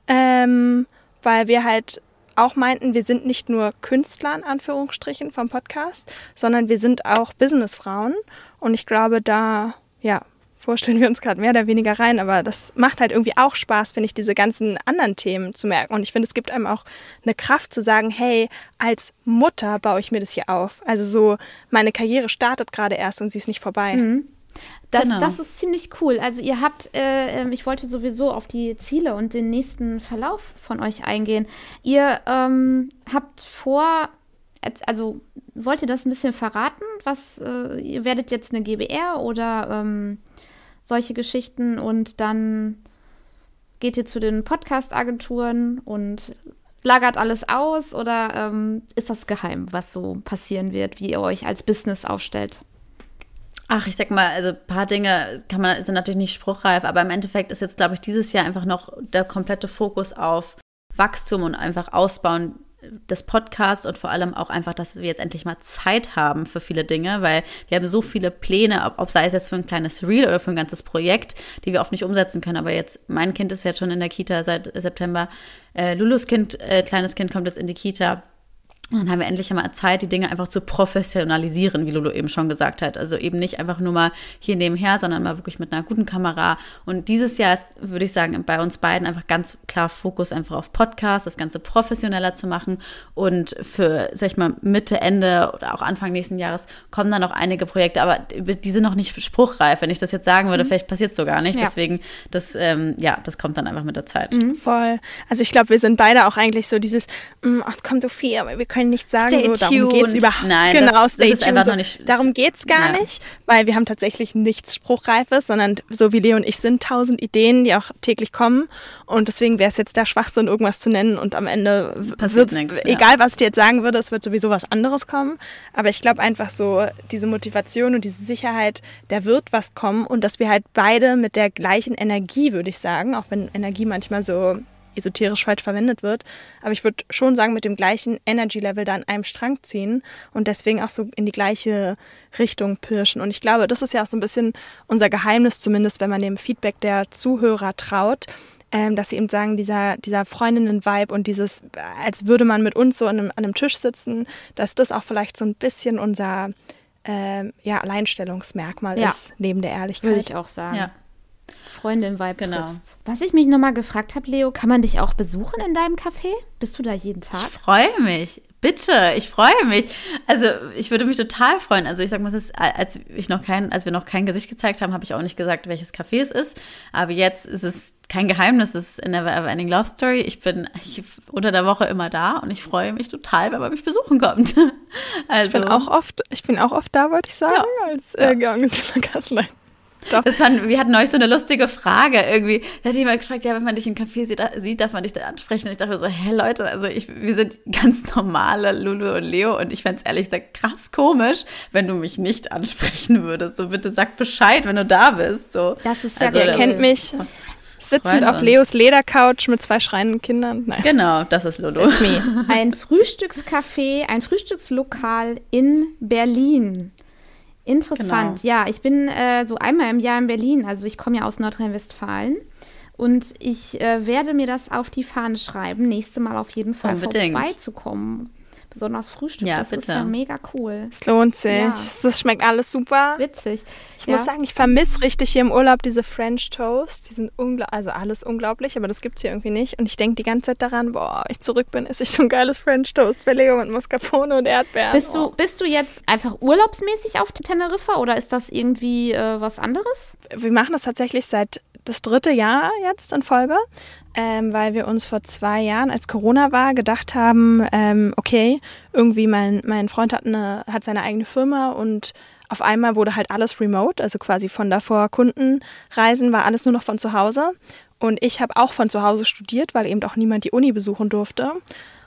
ähm, weil wir halt auch meinten, wir sind nicht nur Künstler in Anführungsstrichen vom Podcast, sondern wir sind auch Businessfrauen. Und ich glaube, da, ja, vorstellen wir uns gerade mehr oder weniger rein, aber das macht halt irgendwie auch Spaß, finde ich, diese ganzen anderen Themen zu merken. Und ich finde, es gibt einem auch eine Kraft zu sagen, hey, als Mutter baue ich mir das hier auf. Also so, meine Karriere startet gerade erst und sie ist nicht vorbei. Mhm. Das, genau. das ist ziemlich cool. Also ihr habt, äh, ähm, ich wollte sowieso auf die Ziele und den nächsten Verlauf von euch eingehen. Ihr ähm, habt vor, also wollt ihr das ein bisschen verraten? Was, äh, ihr werdet jetzt eine GBR oder ähm, solche Geschichten und dann geht ihr zu den Podcast-Agenturen und lagert alles aus oder ähm, ist das geheim, was so passieren wird, wie ihr euch als Business aufstellt? Ach, ich sag mal, also ein paar Dinge kann man, sind natürlich nicht spruchreif, aber im Endeffekt ist jetzt, glaube ich, dieses Jahr einfach noch der komplette Fokus auf Wachstum und einfach Ausbauen des Podcasts und vor allem auch einfach, dass wir jetzt endlich mal Zeit haben für viele Dinge, weil wir haben so viele Pläne, ob, ob sei es jetzt für ein kleines Reel oder für ein ganzes Projekt, die wir oft nicht umsetzen können. Aber jetzt, mein Kind ist jetzt schon in der Kita seit September. Äh, Lulus Kind, äh, kleines Kind kommt jetzt in die Kita. Und dann haben wir endlich einmal Zeit, die Dinge einfach zu professionalisieren, wie Lulu eben schon gesagt hat. Also eben nicht einfach nur mal hier nebenher, sondern mal wirklich mit einer guten Kamera. Und dieses Jahr ist, würde ich sagen, bei uns beiden einfach ganz klar Fokus einfach auf Podcast, das Ganze professioneller zu machen. Und für, sag ich mal, Mitte, Ende oder auch Anfang nächsten Jahres kommen dann noch einige Projekte, aber die sind noch nicht spruchreif. Wenn ich das jetzt sagen würde, mhm. vielleicht passiert es so gar nicht. Ja. Deswegen, das, ähm, ja, das kommt dann einfach mit der Zeit. Mhm, voll. Also ich glaube, wir sind beide auch eigentlich so dieses, mm, ach, kommt so viel, aber wir können nicht sagen, stay so, darum geht es überhaupt Nein, genau, das, das ist einfach so. noch nicht. Darum geht es gar ja. nicht, weil wir haben tatsächlich nichts Spruchreifes, sondern so wie Leo und ich sind tausend Ideen, die auch täglich kommen. Und deswegen wäre es jetzt der Schwachsinn, irgendwas zu nennen und am Ende wird es, egal ja. was ich dir jetzt sagen würde, es wird sowieso was anderes kommen. Aber ich glaube einfach so, diese Motivation und diese Sicherheit, da wird was kommen und dass wir halt beide mit der gleichen Energie, würde ich sagen, auch wenn Energie manchmal so esoterisch falsch verwendet wird. Aber ich würde schon sagen, mit dem gleichen Energy-Level da an einem Strang ziehen und deswegen auch so in die gleiche Richtung pirschen. Und ich glaube, das ist ja auch so ein bisschen unser Geheimnis, zumindest wenn man dem Feedback der Zuhörer traut, ähm, dass sie eben sagen, dieser, dieser Freundinnen-Vibe und dieses, als würde man mit uns so an einem, an einem Tisch sitzen, dass das auch vielleicht so ein bisschen unser ähm, ja, Alleinstellungsmerkmal Ja. ist, neben der Ehrlichkeit. Würde ich auch sagen. Ja. Freundin-Vibe Genau. triffst. Was ich mich nochmal gefragt habe, Leo, kann man dich auch besuchen in deinem Café? Bist du da jeden Ich Tag? freue mich. Bitte, ich freue mich. Also ich würde mich total freuen. Also ich sag mal, es ist, als ich noch kein, als wir noch kein Gesicht gezeigt haben, habe ich auch nicht gesagt, welches Café es ist. Aber jetzt ist es kein Geheimnis, es ist in der Ending Love Story. Ich bin ich, unter der Woche immer da und ich freue mich total, wenn man mich besuchen kommt. Also, Ich bin auch oft, ich bin auch oft da, wollte ich sagen, als äh, Georgesina Gasslein. Doch. Das waren, wir hatten neulich so eine lustige Frage irgendwie. Da hat jemand gefragt, ja, wenn man dich im Café sieht, sieht darf man dich da ansprechen. Und ich dachte mir so, hä Leute, also ich, wir sind ganz normale Lulu und Leo und ich fände es ehrlich gesagt krass komisch, wenn du mich nicht ansprechen würdest. So bitte sag Bescheid, wenn du da bist. So. Das ist ja Also, Ihr kennt mich sitzend auf. Leos Ledercouch mit zwei schreienden Kindern. Nein. Genau, das ist Lulu. Ein Frühstückscafé, ein Frühstückslokal in Berlin. Interessant. Genau. Ja, ich bin äh, so einmal im Jahr in Berlin. Also ich komme ja aus Nordrhein-Westfalen. Und ich äh, werde mir das auf die Fahne schreiben, nächste Mal auf jeden Fall Unbedingt. vorbeizukommen. Besonders Frühstück, Ja, das ist bitte. ja mega cool. Es lohnt sich. Ja. Das schmeckt alles super. Witzig. Ich ja. muss sagen, ich vermisse richtig hier im Urlaub diese French Toast. Die sind unglaublich, also alles unglaublich, aber das gibt es hier irgendwie nicht. Und ich denke die ganze Zeit daran, boah, ich zurück bin, esse ich so ein geiles French Toast bei Leo mit Mascarpone und Erdbeeren. Bist oh. du, bist du jetzt einfach urlaubsmäßig auf Teneriffa oder ist das irgendwie äh, was anderes? wir machen das tatsächlich seit das dritte Jahr jetzt in Folge, ähm, weil wir uns vor zwei Jahren, als Corona war, gedacht haben, ähm, okay, irgendwie mein, mein Freund hat, eine, hat seine eigene Firma und auf einmal wurde halt alles remote, also quasi von davor Kundenreisen war alles nur noch von zu Hause. Und ich habe auch von zu Hause studiert, weil eben auch niemand die Uni besuchen durfte.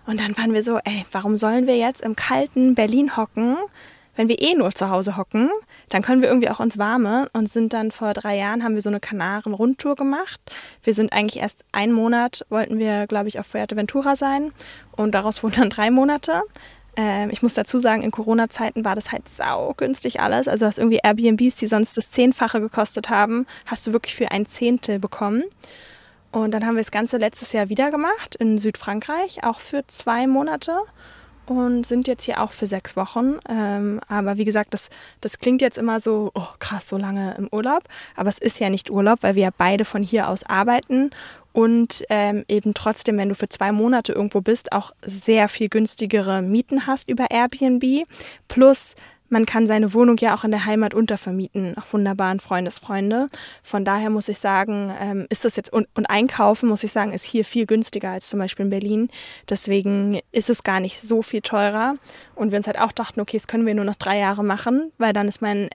Und dann waren wir so, ey, warum sollen wir jetzt im kalten Berlin hocken, wenn wir eh nur zu Hause hocken, dann können wir irgendwie auch ins Warme und sind dann vor drei Jahren haben wir so eine Kanaren-Rundtour gemacht. Wir sind eigentlich erst einen Monat, wollten wir, glaube ich, auf Fuerteventura sein und daraus wurden dann drei Monate. Ähm, ich muss dazu sagen, in Corona-Zeiten war das halt sau günstig alles. Also hast irgendwie Airbnbs, die sonst das Zehnfache gekostet haben, hast du wirklich für ein Zehntel bekommen. Und dann haben wir das Ganze letztes Jahr wieder gemacht in Südfrankreich, auch für zwei Monate und sind jetzt hier auch für sechs Wochen. Ähm, aber wie gesagt, das, das klingt jetzt immer so, oh krass, so lange im Urlaub. Aber es ist ja nicht Urlaub, weil wir ja beide von hier aus arbeiten und ähm, eben trotzdem, wenn du für zwei Monate irgendwo bist, auch sehr viel günstigere Mieten hast über Airbnb. Plus man kann seine Wohnung ja auch in der Heimat untervermieten, auch wunderbaren Freundesfreunde. Von daher muss ich sagen, ähm, ist das jetzt und, und einkaufen, muss ich sagen, ist hier viel günstiger als zum Beispiel in Berlin. Deswegen ist es gar nicht so viel teurer. Und wir uns halt auch dachten, okay, das können wir nur noch drei Jahre machen, weil dann ist mein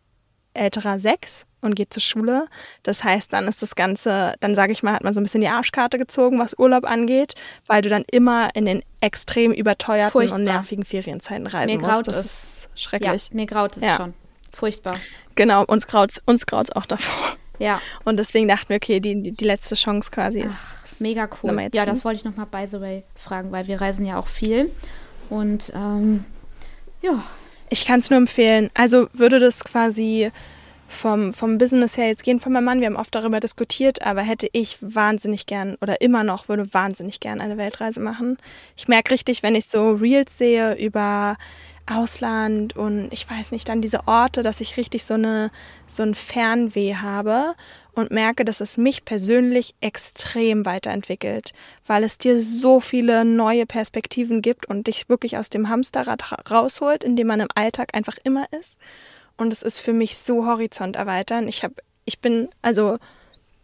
älterer sechs und geht zur Schule. Das heißt, dann ist das Ganze, dann sage ich mal, hat man so ein bisschen die Arschkarte gezogen, was Urlaub angeht, weil du dann immer in den extrem überteuerten Furchtbar. und nervigen Ferienzeiten reisen Mir musst. graut Das es. ist Ja, schrecklich. mir graut es Ja. schon. Furchtbar. Genau, uns graut's, uns graut's auch davor. Ja, Und deswegen dachten wir, okay, die, die, die letzte Chance quasi ist. ist mega cool. Ja, das wollte ich nochmal by the way fragen, weil wir reisen ja auch viel. Und ähm, ja, Ich kann es nur empfehlen. Also würde das quasi vom, vom Business her jetzt gehen von meinem Mann. Wir haben oft darüber diskutiert, aber hätte ich wahnsinnig gern oder immer noch würde wahnsinnig gern eine Weltreise machen. Ich merke richtig, wenn ich so Reels sehe über Ausland und ich weiß nicht, dann diese Orte, dass ich richtig so eine so ein Fernweh habe und merke, dass es mich persönlich extrem weiterentwickelt, weil es dir so viele neue Perspektiven gibt und dich wirklich aus dem Hamsterrad ra- rausholt, in dem man im Alltag einfach immer ist. Und es ist für mich so Horizont erweitern. Ich habe, ich bin, also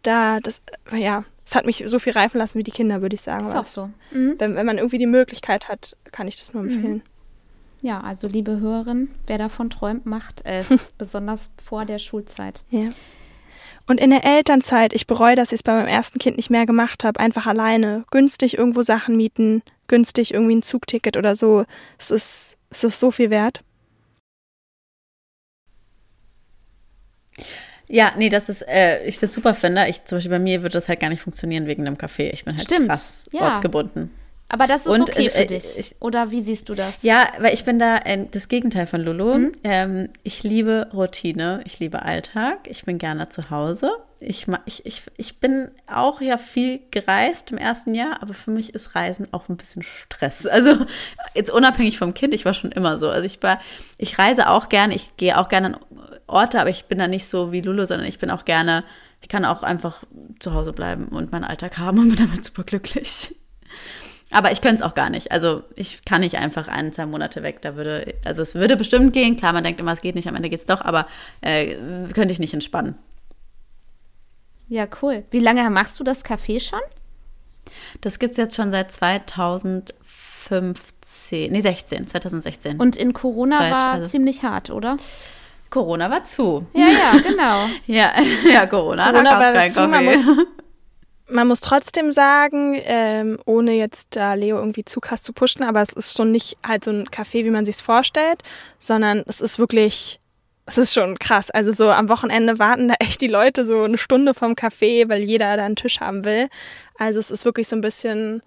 da, das, ja, es hat mich so viel reifen lassen wie die Kinder, würde ich sagen. ist auch so. Mhm. Wenn, wenn man irgendwie die Möglichkeit hat, kann ich das nur empfehlen. Ja, also liebe Hörerin, wer davon träumt, macht es. besonders vor der Schulzeit. Ja. Und in der Elternzeit, ich bereue, dass ich es bei meinem ersten Kind nicht mehr gemacht habe, einfach alleine, günstig irgendwo Sachen mieten, günstig irgendwie ein Zugticket oder so. Es ist, es ist so viel wert. Ja, nee, das ist, äh, ich das super finde. Ich, zum Beispiel bei mir würde das halt gar nicht funktionieren wegen einem Kaffee. Ich bin halt Stimmt, krass ja. ortsgebunden. Aber das ist Und, okay äh, für äh, dich. ich- Oder wie siehst du das? Ja, weil ich bin da äh, das Gegenteil von Lulu. Mhm. Ähm, ich liebe Routine, ich liebe Alltag, ich bin gerne zu Hause. Ich, ich, ich, ich bin auch ja viel gereist im ersten Jahr, aber für mich ist Reisen auch ein bisschen Stress. Also jetzt unabhängig vom Kind, ich war schon immer so. Also ich war, ich reise auch gerne, ich gehe auch gerne an Orte, aber ich bin da nicht so wie Lulu, sondern ich bin auch gerne, ich kann auch einfach zu Hause bleiben und meinen Alltag haben und bin damit super glücklich. Aber ich könnte es auch gar nicht. Also ich kann nicht einfach ein, zwei Monate weg. Da würde, also es würde bestimmt gehen. Klar, man denkt immer, es geht nicht, am Ende geht es doch, aber äh, könnte ich nicht entspannen. Ja, cool. Wie lange machst du das Café schon? Das gibt es jetzt schon seit 2015, nee 16, 2016. Und in Corona Seit- war also- ziemlich hart, oder? Corona war zu. Ja, ja, genau. Ja, ja, Corona, Corona war zu, man muss- Man muss trotzdem sagen, ähm, ohne jetzt da Leo irgendwie zu krass zu pushen, aber es ist schon nicht halt so ein Café, wie man sich vorstellt, sondern es ist wirklich, es ist schon krass. Also so am Wochenende warten da echt die Leute so eine Stunde vom Café, weil jeder da einen Tisch haben will. Also es ist wirklich so ein bisschen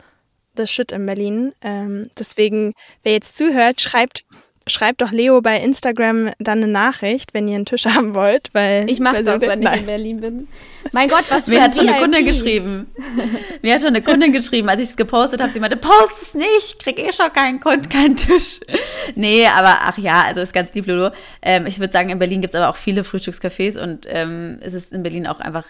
the shit in Berlin. Ähm, deswegen, wer jetzt zuhört, schreibt Schreibt doch Leo bei Instagram dann eine Nachricht, wenn ihr einen Tisch haben wollt, weil Ich mache das, so- wenn ich in Berlin bin. Mein Gott, was für Mir hat schon eine. Kundin geschrieben. Mir hat schon eine Kundin geschrieben, als ich es gepostet habe. Sie meinte, post es nicht, krieg eh schon keinen Kund, keinen Tisch. Nee, aber ach ja, also ist ganz lieb, Lulu. Ähm, ich würde sagen, in Berlin gibt es aber auch viele Frühstückscafés und ähm, es ist in Berlin auch einfach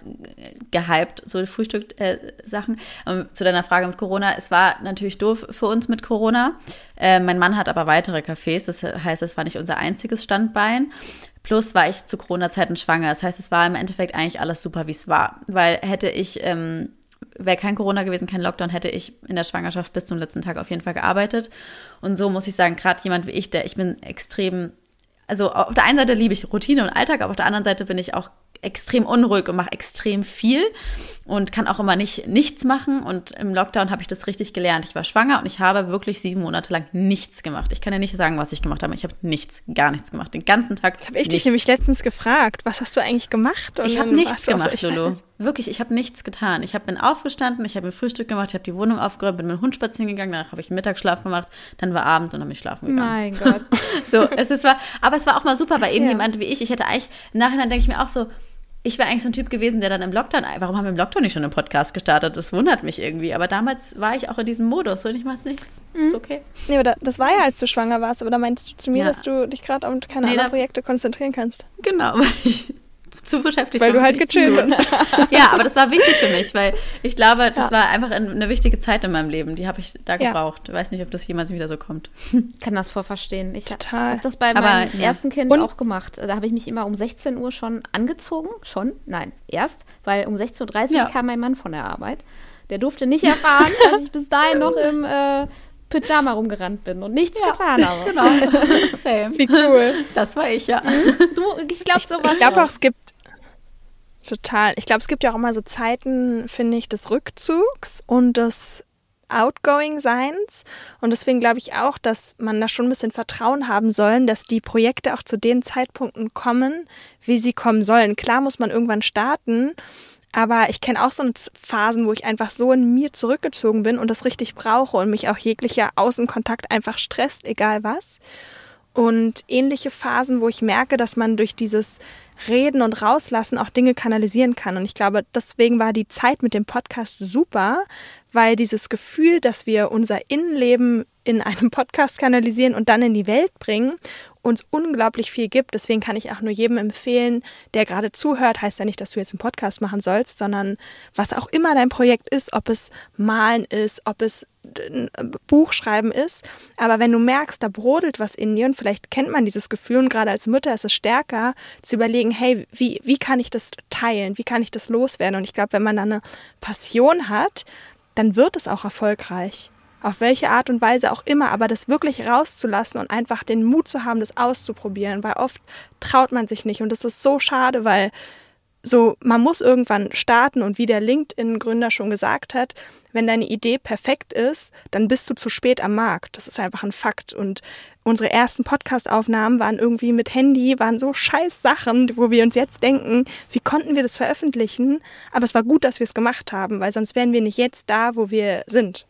gehypt, so Frühstück-Sachen. Ähm, zu deiner Frage mit Corona, es war natürlich doof für uns mit Corona. Äh, mein Mann hat aber weitere Cafés, das heißt, es war nicht unser einziges Standbein. Plus war ich zu Corona-Zeiten schwanger. Das heißt, es war im Endeffekt eigentlich alles super, wie es war. Weil hätte ich, ähm, wäre kein Corona gewesen, kein Lockdown, hätte ich in der Schwangerschaft bis zum letzten Tag auf jeden Fall gearbeitet. Und so muss ich sagen, gerade jemand wie ich, der ich bin extrem, also auf der einen Seite liebe ich Routine und Alltag, aber auf der anderen Seite bin ich auch extrem unruhig und mache extrem viel und kann auch immer nicht nichts machen. Und im Lockdown habe ich das richtig gelernt. Ich war schwanger und ich habe wirklich sieben Monate lang nichts gemacht. Ich kann ja nicht sagen, was ich gemacht habe. Ich habe nichts, gar nichts gemacht. Den ganzen Tag. Habe ich dich nichts. nämlich letztens gefragt, was hast du eigentlich gemacht? Und Ich habe nichts so, gemacht, weiß Lulu. Wirklich, ich habe nichts getan. Ich hab, bin aufgestanden, ich habe mir Frühstück gemacht, ich habe die Wohnung aufgeräumt, bin mit dem Hund spazieren gegangen, danach habe ich einen Mittagsschlaf gemacht, dann war abends und dann bin ich schlafen gegangen. Mein Gott. So, es ist war, aber es war auch mal super, weil eben Ja. jemand wie ich, ich hätte eigentlich, im Nachhinein denke ich mir auch so, ich wäre eigentlich so ein Typ gewesen, der dann im Lockdown, warum haben wir im Lockdown nicht schon einen Podcast gestartet? Das wundert mich irgendwie. Aber damals war ich auch in diesem Modus und ich mache nichts. Mhm. Ist okay. Nee, aber da, das war ja, als du schwanger warst, aber da meinst du zu mir, Ja. dass du dich gerade um keine Nee, anderen Projekte konzentrieren kannst. Genau, weil ich zu beschäftigt Weil war, du halt gechillt tun. Ja, aber das war wichtig für mich, weil ich glaube, das Ja. war einfach ein- eine wichtige Zeit in meinem Leben. Die habe ich da Ja. gebraucht. Ich weiß nicht, ob das jemals wieder so kommt. Ich kann das voll verstehen. Ich habe das bei Aber, meinem ja. ersten Kind Und- auch gemacht. Da habe ich mich immer um 16 Uhr schon angezogen. Schon? Nein, erst. Weil um 16.30 Uhr Ja. kam mein Mann von der Arbeit. Der durfte nicht erfahren, dass ich bis dahin noch im äh, Pyjama rumgerannt bin und nichts getan habe. Genau. Same. Wie cool. Das war ich, ja. Du, ich glaube sowas. ich glaube auch, es gibt total. Ich glaube, es gibt ja auch immer so Zeiten, finde ich, des Rückzugs und des Outgoing-Seins. Und deswegen glaube ich auch, dass man da schon ein bisschen Vertrauen haben sollen, dass die Projekte auch zu den Zeitpunkten kommen, wie sie kommen sollen. Klar muss man irgendwann starten, aber ich kenne auch so Phasen, wo ich einfach so in mir zurückgezogen bin und das richtig brauche und mich auch jeglicher Außenkontakt einfach stresst, egal was. Und ähnliche Phasen, wo ich merke, dass man durch dieses Reden und Rauslassen auch Dinge kanalisieren kann. Und ich glaube, deswegen war die Zeit mit dem Podcast super, weil dieses Gefühl, dass wir unser Innenleben in einem Podcast kanalisieren und dann in die Welt bringen, uns unglaublich viel gibt. Deswegen kann ich auch nur jedem empfehlen, der gerade zuhört, heißt ja nicht, dass du jetzt einen Podcast machen sollst, sondern was auch immer dein Projekt ist, ob es Malen ist, ob es ein Buch schreiben ist. Aber wenn du merkst, da brodelt was in dir und vielleicht kennt man dieses Gefühl und gerade als Mutter ist es stärker, zu überlegen, hey, wie, wie kann ich das teilen? Wie kann ich das loswerden? Und ich glaube, wenn man da eine Passion hat, dann wird es auch erfolgreich. Auf welche Art und Weise auch immer, aber das wirklich rauszulassen und einfach den Mut zu haben, das auszuprobieren, weil oft traut man sich nicht und das ist so schade, weil so, man muss irgendwann starten und wie der LinkedIn-Gründer schon gesagt hat, wenn deine Idee perfekt ist, dann bist du zu spät am Markt. Das ist einfach ein Fakt. Und unsere ersten Podcast-Aufnahmen waren irgendwie mit Handy, waren so scheiß Sachen, wo wir uns jetzt denken, wie konnten wir das veröffentlichen? Aber es war gut, dass wir es gemacht haben, weil sonst wären wir nicht jetzt da, wo wir sind.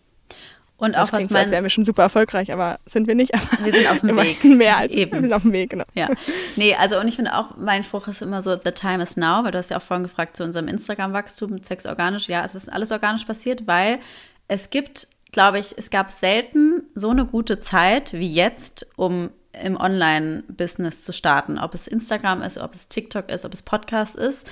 Und auch das klingt was so, als wären wir schon super erfolgreich, aber sind wir nicht. Aber wir sind auf dem Weg. Mehr als Eben. wir sind auf dem Weg, genau. Ja, nee, also und ich finde auch, mein Spruch ist immer so, the time is now, weil du hast ja auch vorhin gefragt zu unserem Instagram-Wachstum, Sex organisch. Ja, es ist alles organisch passiert, weil es gibt, glaube ich, es gab selten so eine gute Zeit wie jetzt, um im Online-Business zu starten. Ob es Instagram ist, ob es TikTok ist, ob es Podcast ist.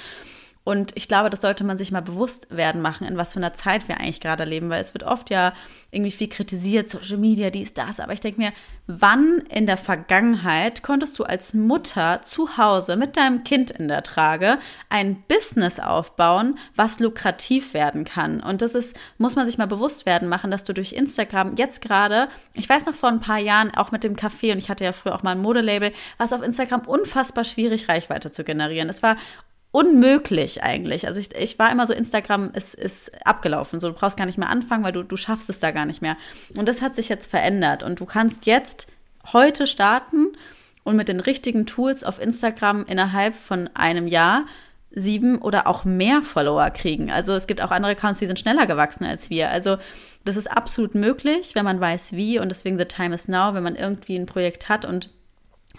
Und ich glaube, das sollte man sich mal bewusst werden machen, in was für einer Zeit wir eigentlich gerade leben, weil es wird oft ja irgendwie viel kritisiert, Social Media, dies, das. Aber ich denke mir, wann in der Vergangenheit konntest du als Mutter zu Hause mit deinem Kind in der Trage ein Business aufbauen, was lukrativ werden kann? Und das ist, muss man sich mal bewusst werden machen, dass du durch Instagram jetzt gerade, ich weiß noch vor ein paar Jahren auch mit dem Café und ich hatte ja früher auch mal ein Modelabel, was auf Instagram unfassbar schwierig, Reichweite zu generieren. Das war unmöglich eigentlich. Also ich, ich war immer so, Instagram ist, ist abgelaufen. So, du brauchst gar nicht mehr anfangen, weil du, du schaffst es da gar nicht mehr. Und das hat sich jetzt verändert. Und du kannst jetzt heute starten und mit den richtigen Tools auf Instagram innerhalb von einem Jahr sieben oder auch mehr Follower kriegen. Also es gibt auch andere Accounts, die sind schneller gewachsen als wir. Also das ist absolut möglich, wenn man weiß wie und deswegen the time is now, wenn man irgendwie ein Projekt hat und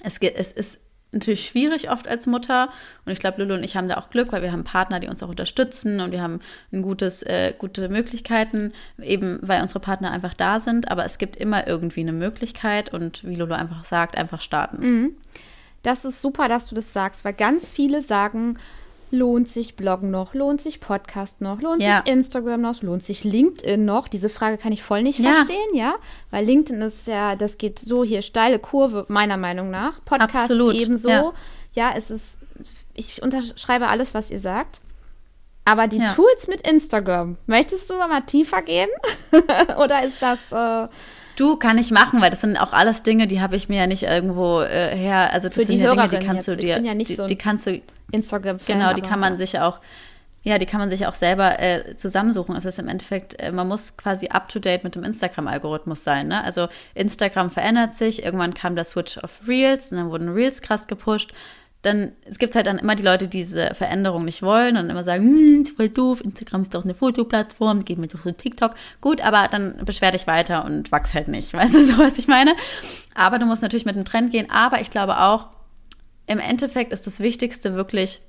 es, es ist natürlich schwierig oft als Mutter. Und ich glaube, Lulu und ich haben da auch Glück, weil wir haben Partner, die uns auch unterstützen und wir haben ein gutes, äh, gute Möglichkeiten, eben weil unsere Partner einfach da sind. Aber es gibt immer irgendwie eine Möglichkeit und wie Lulu einfach sagt, einfach starten. Mhm. Das ist super, dass du das sagst, weil ganz viele sagen, lohnt sich Bloggen noch, lohnt sich Podcast noch, lohnt Ja. sich Instagram noch, lohnt sich LinkedIn noch. Diese Frage kann ich voll nicht Ja. verstehen, ja, weil LinkedIn ist ja, das geht so hier steile Kurve meiner Meinung nach. Podcast Absolut, ebenso. ja. Ja. es ist, ich unterschreibe alles, was ihr sagt. Aber die Ja. Tools mit Instagram, möchtest du mal tiefer gehen? Oder ist das äh, Du kann ich machen, weil das sind auch alles Dinge, die habe ich mir ja nicht irgendwo äh, her. Also das Für sind die ja Dinge, die kannst du dir, ja die, so die kannst du Instagram-Fan? Genau, die kann man sich auch, ja, die kann man sich auch selber äh, zusammensuchen. Es ist im Endeffekt, äh, man muss quasi up to date mit dem Instagram-Algorithmus sein. Ne? Also Instagram verändert sich, irgendwann kam der Switch auf Reels und dann wurden Reels krass gepusht. Dann, es gibt halt dann immer die Leute, die diese Veränderung nicht wollen und immer sagen, hm, ist voll doof, Instagram ist doch eine Fotoplattform, geben wir doch so TikTok. Gut, aber dann beschwer dich weiter und wachs halt nicht. Weißt du so, was ich meine? Aber du musst natürlich mit dem Trend gehen. Aber ich glaube auch, im Endeffekt ist das Wichtigste wirklich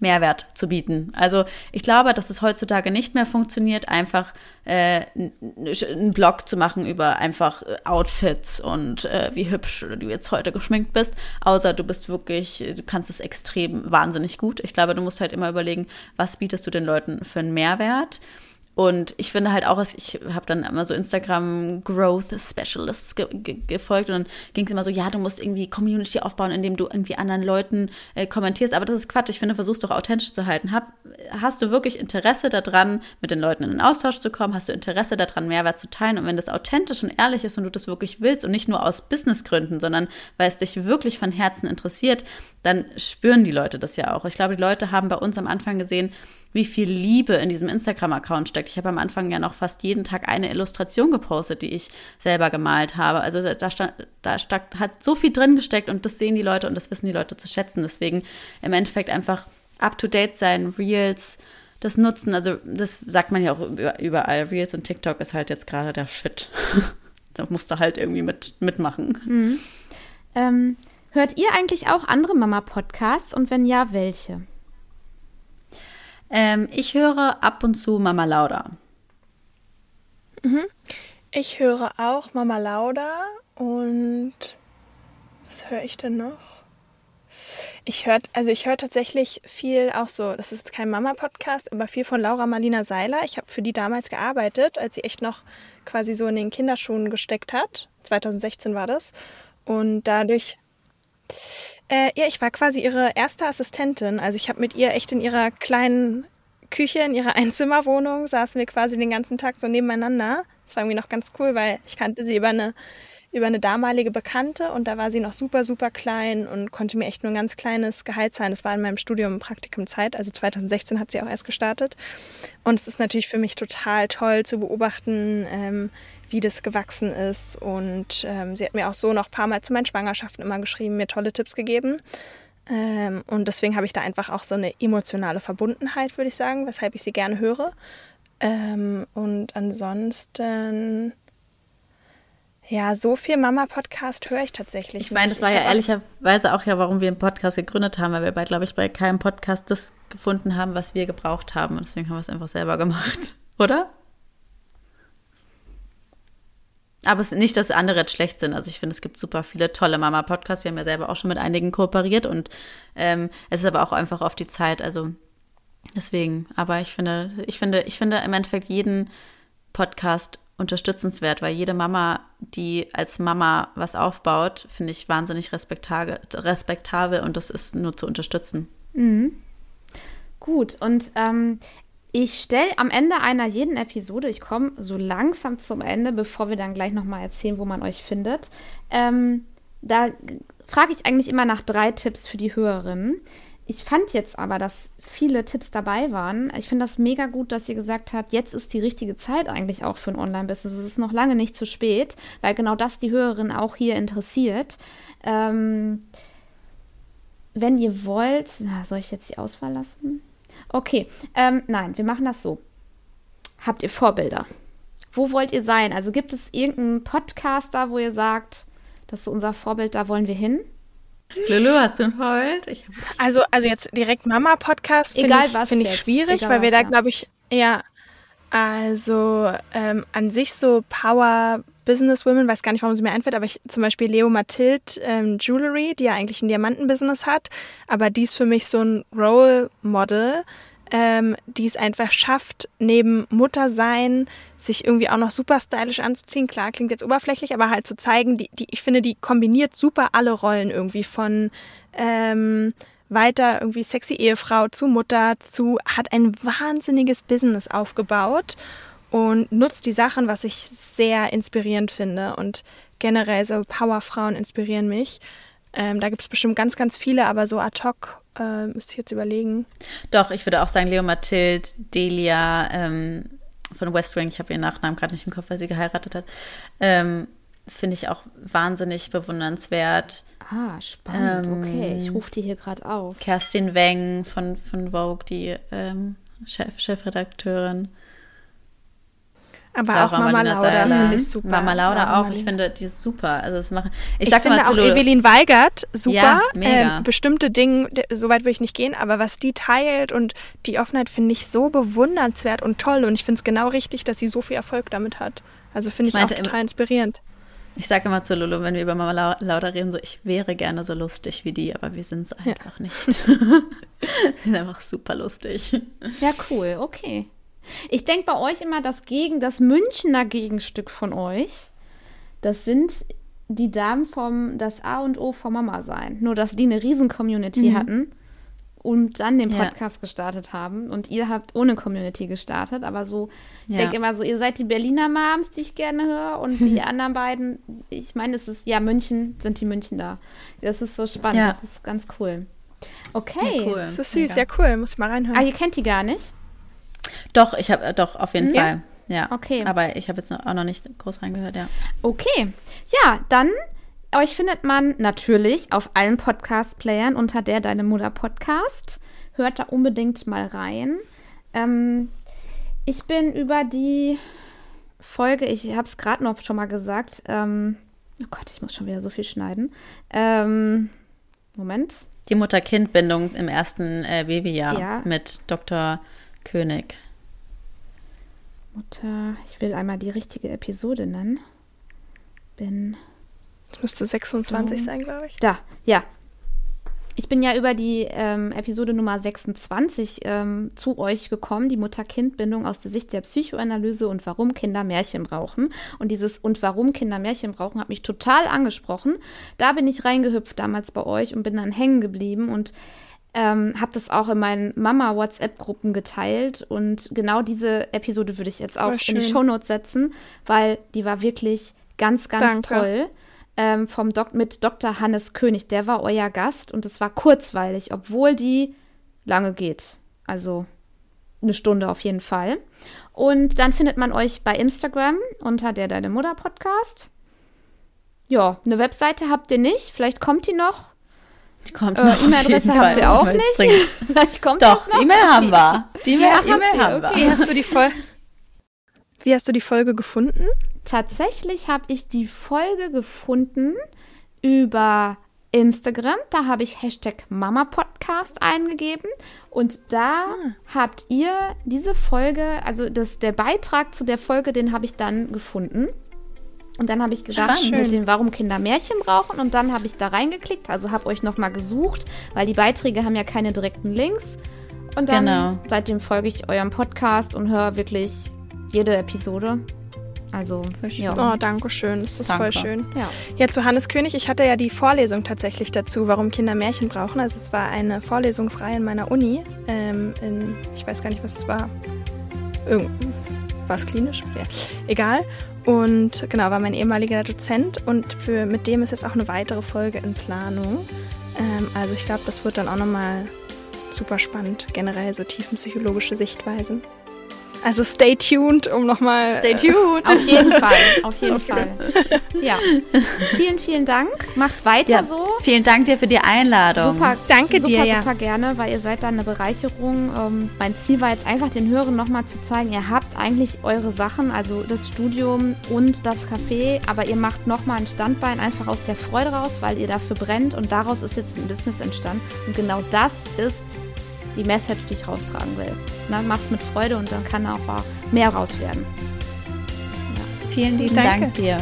Mehrwert zu bieten. Also ich glaube, dass es heutzutage nicht mehr funktioniert, einfach äh, einen Blog zu machen über einfach äh, Outfits und äh, wie hübsch du jetzt heute geschminkt bist, außer du bist wirklich, du kannst es extrem wahnsinnig gut. Ich glaube, du musst halt immer überlegen, was bietest du den Leuten für einen Mehrwert. Und ich finde halt auch, ich habe dann immer so Instagram Growth Specialists ge ge gefolgt und dann ging es immer so, ja, du musst irgendwie Community aufbauen, indem du irgendwie anderen Leuten äh, kommentierst. Aber das ist Quatsch. Ich finde, versuch's doch authentisch zu halten. Hab, hast du wirklich Interesse daran, mit den Leuten in den Austausch zu kommen? Hast du Interesse daran, Mehrwert zu teilen? Und wenn das authentisch und ehrlich ist und du das wirklich willst und nicht nur aus Businessgründen, sondern weil es dich wirklich von Herzen interessiert, dann spüren die Leute das ja auch. Ich glaube, die Leute haben bei uns am Anfang gesehen, wie viel Liebe in diesem Instagram-Account steckt. Ich habe am Anfang ja noch fast jeden Tag eine Illustration gepostet, die ich selber gemalt habe. Also da, stand, da steckt, hat so viel drin gesteckt und das sehen die Leute und das wissen die Leute zu schätzen. Deswegen im Endeffekt einfach up-to-date sein, Reels, das nutzen. Also das sagt man ja auch über- überall. Reels und TikTok ist halt jetzt gerade der Shit. da musst du halt irgendwie mit, mitmachen. Ähm, hört ihr eigentlich auch andere Mama-Podcasts und wenn ja, welche? Ähm, ich höre ab und zu Mama Lauda. Ich höre auch Mama Lauda und was höre ich denn noch? Ich höre, also ich höre tatsächlich viel auch so, das ist kein Mama-Podcast, aber viel von Laura Marlina Seiler. Ich habe für die damals gearbeitet, als sie echt noch quasi so in den Kinderschuhen gesteckt hat. 2016 war das. Und dadurch, äh, ja, ich war quasi ihre erste Assistentin. Also ich habe mit ihr echt in ihrer kleinen Küche, in ihrer Einzimmerwohnung, saßen wir quasi den ganzen Tag so nebeneinander. Das war irgendwie noch ganz cool, weil ich kannte sie über eine über eine damalige Bekannte und da war sie noch super, super klein und konnte mir echt nur ein ganz kleines Gehalt zahlen. Das war in meinem Studium Praktikumzeit, also 2016 hat sie auch erst gestartet. Und es ist natürlich für mich total toll zu beobachten, ähm, wie das gewachsen ist. Und ähm, sie hat mir auch so noch ein paar Mal zu meinen Schwangerschaften immer geschrieben, mir tolle Tipps gegeben. Ähm, und deswegen habe ich da einfach auch so eine emotionale Verbundenheit, würde ich sagen, weshalb ich sie gerne höre. Ähm, und ansonsten, ja, so viel Mama-Podcast höre ich tatsächlich. Ich meine, das war ja ehrlicherweise auch ja, warum wir einen Podcast gegründet haben, weil wir bei, glaube ich, bei keinem Podcast das gefunden haben, was wir gebraucht haben. Und deswegen haben wir es einfach selber gemacht, oder? Aber es ist nicht, dass andere jetzt schlecht sind. Also ich finde, es gibt super viele tolle Mama-Podcasts. Wir haben ja selber auch schon mit einigen kooperiert und ähm, es ist aber auch einfach auf die Zeit. Also deswegen, aber ich finde, ich finde, ich finde im Endeffekt jeden Podcast unterstützenswert, weil jede Mama, die als Mama was aufbaut, finde ich wahnsinnig respektabel, und das ist nur zu unterstützen. Mhm. Gut, und ähm, ich stelle am Ende einer jeden Episode, ich komme so langsam zum Ende, bevor wir dann gleich nochmal erzählen, wo man euch findet. Ähm, da frage ich eigentlich immer nach drei Tipps für die Hörerinnen. Ich fand jetzt aber, dass viele Tipps dabei waren. Ich finde das mega gut, dass ihr gesagt habt, jetzt ist die richtige Zeit eigentlich auch für ein Online-Business. Es ist noch lange nicht zu spät, weil genau das die Hörerin auch hier interessiert. Ähm, wenn ihr wollt, na, soll ich jetzt die Auswahl lassen? Okay, ähm, nein, wir machen das so. Habt ihr Vorbilder? Wo wollt ihr sein? Also gibt es irgendeinen Podcaster, wo ihr sagt, das ist unser Vorbild, da wollen wir hin? Lulu, hast du ein Vorbild? Ich also, also jetzt direkt Mama-Podcast finde ich, find ich schwierig, Egal weil wir was, da, ja. glaube ich, ja, also ähm, an sich so Power Businesswomen, weiß gar nicht, warum sie mir einfällt, aber ich, zum Beispiel Leo Mathilde ähm, Jewelry, die ja eigentlich ein Diamantenbusiness hat, aber die ist für mich so ein Role Model, ähm, die es einfach schafft, neben Muttersein sich irgendwie auch noch super stylisch anzuziehen. Klar, klingt jetzt oberflächlich, aber halt zu zeigen, die, die, ich finde, die kombiniert super alle Rollen irgendwie von ähm, weiter irgendwie sexy Ehefrau zu Mutter zu, hat ein wahnsinniges Business aufgebaut und nutzt die Sachen, was ich sehr inspirierend finde. Und generell so Powerfrauen inspirieren mich. Ähm, da gibt es bestimmt ganz, ganz viele, aber so ad hoc äh, müsste ich jetzt überlegen. Doch, ich würde auch sagen, Leo Mathilde, Delia ähm, von West Wing, ich habe ihren Nachnamen gerade nicht im Kopf, weil sie geheiratet hat, ähm, finde ich auch wahnsinnig bewundernswert. Ah, spannend, okay. Ich ähm, rufe die hier gerade auf. Kerstin Weng von, von Vogue, die ähm, Chef, Chefredakteurin. Aber Laura auch Mama Marlina Lauda finde ich super. Mama Lauda Mama auch, ich finde die ist super. Also das machen. Ich, ich finde auch Evelyn Weigert super. Ja, mega. Ähm, bestimmte Dinge, so weit würde ich nicht gehen, aber was die teilt und die Offenheit finde ich so bewundernswert und toll. Und ich finde es genau richtig, dass sie so viel Erfolg damit hat. Also finde ich, ich auch total inspirierend. Ich sage immer zu Lulu, wenn wir über Mama Lauda reden, so ich wäre gerne so lustig wie die, aber wir sind es einfach ja. nicht. Sie sind einfach super lustig. Ja, cool, okay. Ich denke bei euch immer, das Gegen, das Münchner Gegenstück von euch, das sind die Damen vom das A und O vom Mama sein. Nur, dass die eine riesen Community mhm. hatten und dann den Podcast ja. gestartet haben. Und ihr habt ohne Community gestartet. Aber so, ich ja. denke immer so, ihr seid die Berliner Moms, die ich gerne höre. Und die anderen beiden, ich meine, es ist, ja, München, sind die München da. Das ist so spannend. Ja. Das ist ganz cool. Okay. Ja, cool. Das ist süß, ja cool. Muss ich mal reinhören. Ah, ihr kennt die gar nicht? Doch, ich habe äh, doch auf jeden mhm. Fall. Ja. Okay. Aber ich habe jetzt auch noch nicht groß reingehört, ja. Okay. Ja, dann euch findet man natürlich auf allen Podcast-Playern unter der Deine Mutter Podcast. Hört da unbedingt mal rein. Ähm, ich bin über die Folge, ich habe es gerade noch schon mal gesagt. Ähm, oh Gott, ich muss schon wieder so viel schneiden. Ähm, Moment. Die Mutter-Kind-Bindung im ersten äh, Babyjahr ja. mit Dr. König. Mutter, ich will einmal die richtige Episode nennen. Bin. Das müsste 26 so. sein, glaube ich. Da, ja. Ich bin ja über die ähm, Episode Nummer 26 ähm, zu euch gekommen, die Mutter-Kind-Bindung aus der Sicht der Psychoanalyse und warum Kinder Märchen brauchen. Und dieses und warum Kinder Märchen brauchen hat mich total angesprochen. Da bin ich reingehüpft damals bei euch und bin dann hängen geblieben und ähm, habe das auch in meinen Mama-WhatsApp-Gruppen geteilt und genau diese Episode würde ich jetzt auch in die Shownotes setzen, weil die war wirklich ganz, ganz Danke. toll. ähm, vom Dok mit Dr. Hannes König. Der war euer Gast und es war kurzweilig, obwohl die lange geht. Also eine Stunde auf jeden Fall. Und dann findet man euch bei Instagram unter der Deine Mutter Podcast. Ja, eine Webseite habt ihr nicht. Vielleicht kommt die noch. Die kommt Äh, E-Mail-Adresse habt ihr auch nicht. Vielleicht kommt Doch. E-Mail haben wir. Die E-Mail Ja, ihr, haben okay. Wie wir. hast du die Folge? Wie hast du die Folge gefunden? Tatsächlich habe ich die Folge gefunden über Instagram. Da habe ich Hashtag Mama Podcast eingegeben und da habt ihr diese Folge, also das, der Beitrag zu der Folge, den habe ich dann gefunden. Und dann habe ich gedacht, mit dem Warum Kinder Märchen brauchen. Und dann habe ich da reingeklickt, also habe euch nochmal gesucht, weil die Beiträge haben ja keine direkten Links. Und dann Genau. seitdem folge ich eurem Podcast und höre wirklich jede Episode. Also, ja. Oh, danke schön. Das ist Danke. voll schön. ja. Ja, zu Hannes König. Ich hatte ja die Vorlesung tatsächlich dazu, warum Kinder Märchen brauchen. Also es war eine Vorlesungsreihe in meiner Uni. Ähm, in, ich weiß gar nicht, was es war. Irgend, war es klinisch? Ja, egal. Und genau, war mein ehemaliger Dozent und für, mit dem ist jetzt auch eine weitere Folge in Planung. Ähm, also ich glaube, das wird dann auch nochmal super spannend, generell so tiefenpsychologische Sichtweisen. Also stay tuned, um nochmal... Stay tuned. Auf jeden Fall, auf jeden Okay. Fall. Ja. Vielen, vielen Dank. Macht weiter Ja, so. vielen Dank dir für die Einladung. Super, Danke super, dir, ja. super gerne, weil ihr seid da eine Bereicherung. Ähm, mein Ziel war jetzt einfach den Hörern nochmal zu zeigen, ihr habt eigentlich eure Sachen, also das Studium und das Café, aber ihr macht nochmal ein Standbein einfach aus der Freude raus, weil ihr dafür brennt und daraus ist jetzt ein Business entstanden. Und genau das ist die Message, die ich raustragen will. Na, mach's mit Freude und dann kann auch mehr raus werden. Vielen lieben Danke. Dank dir.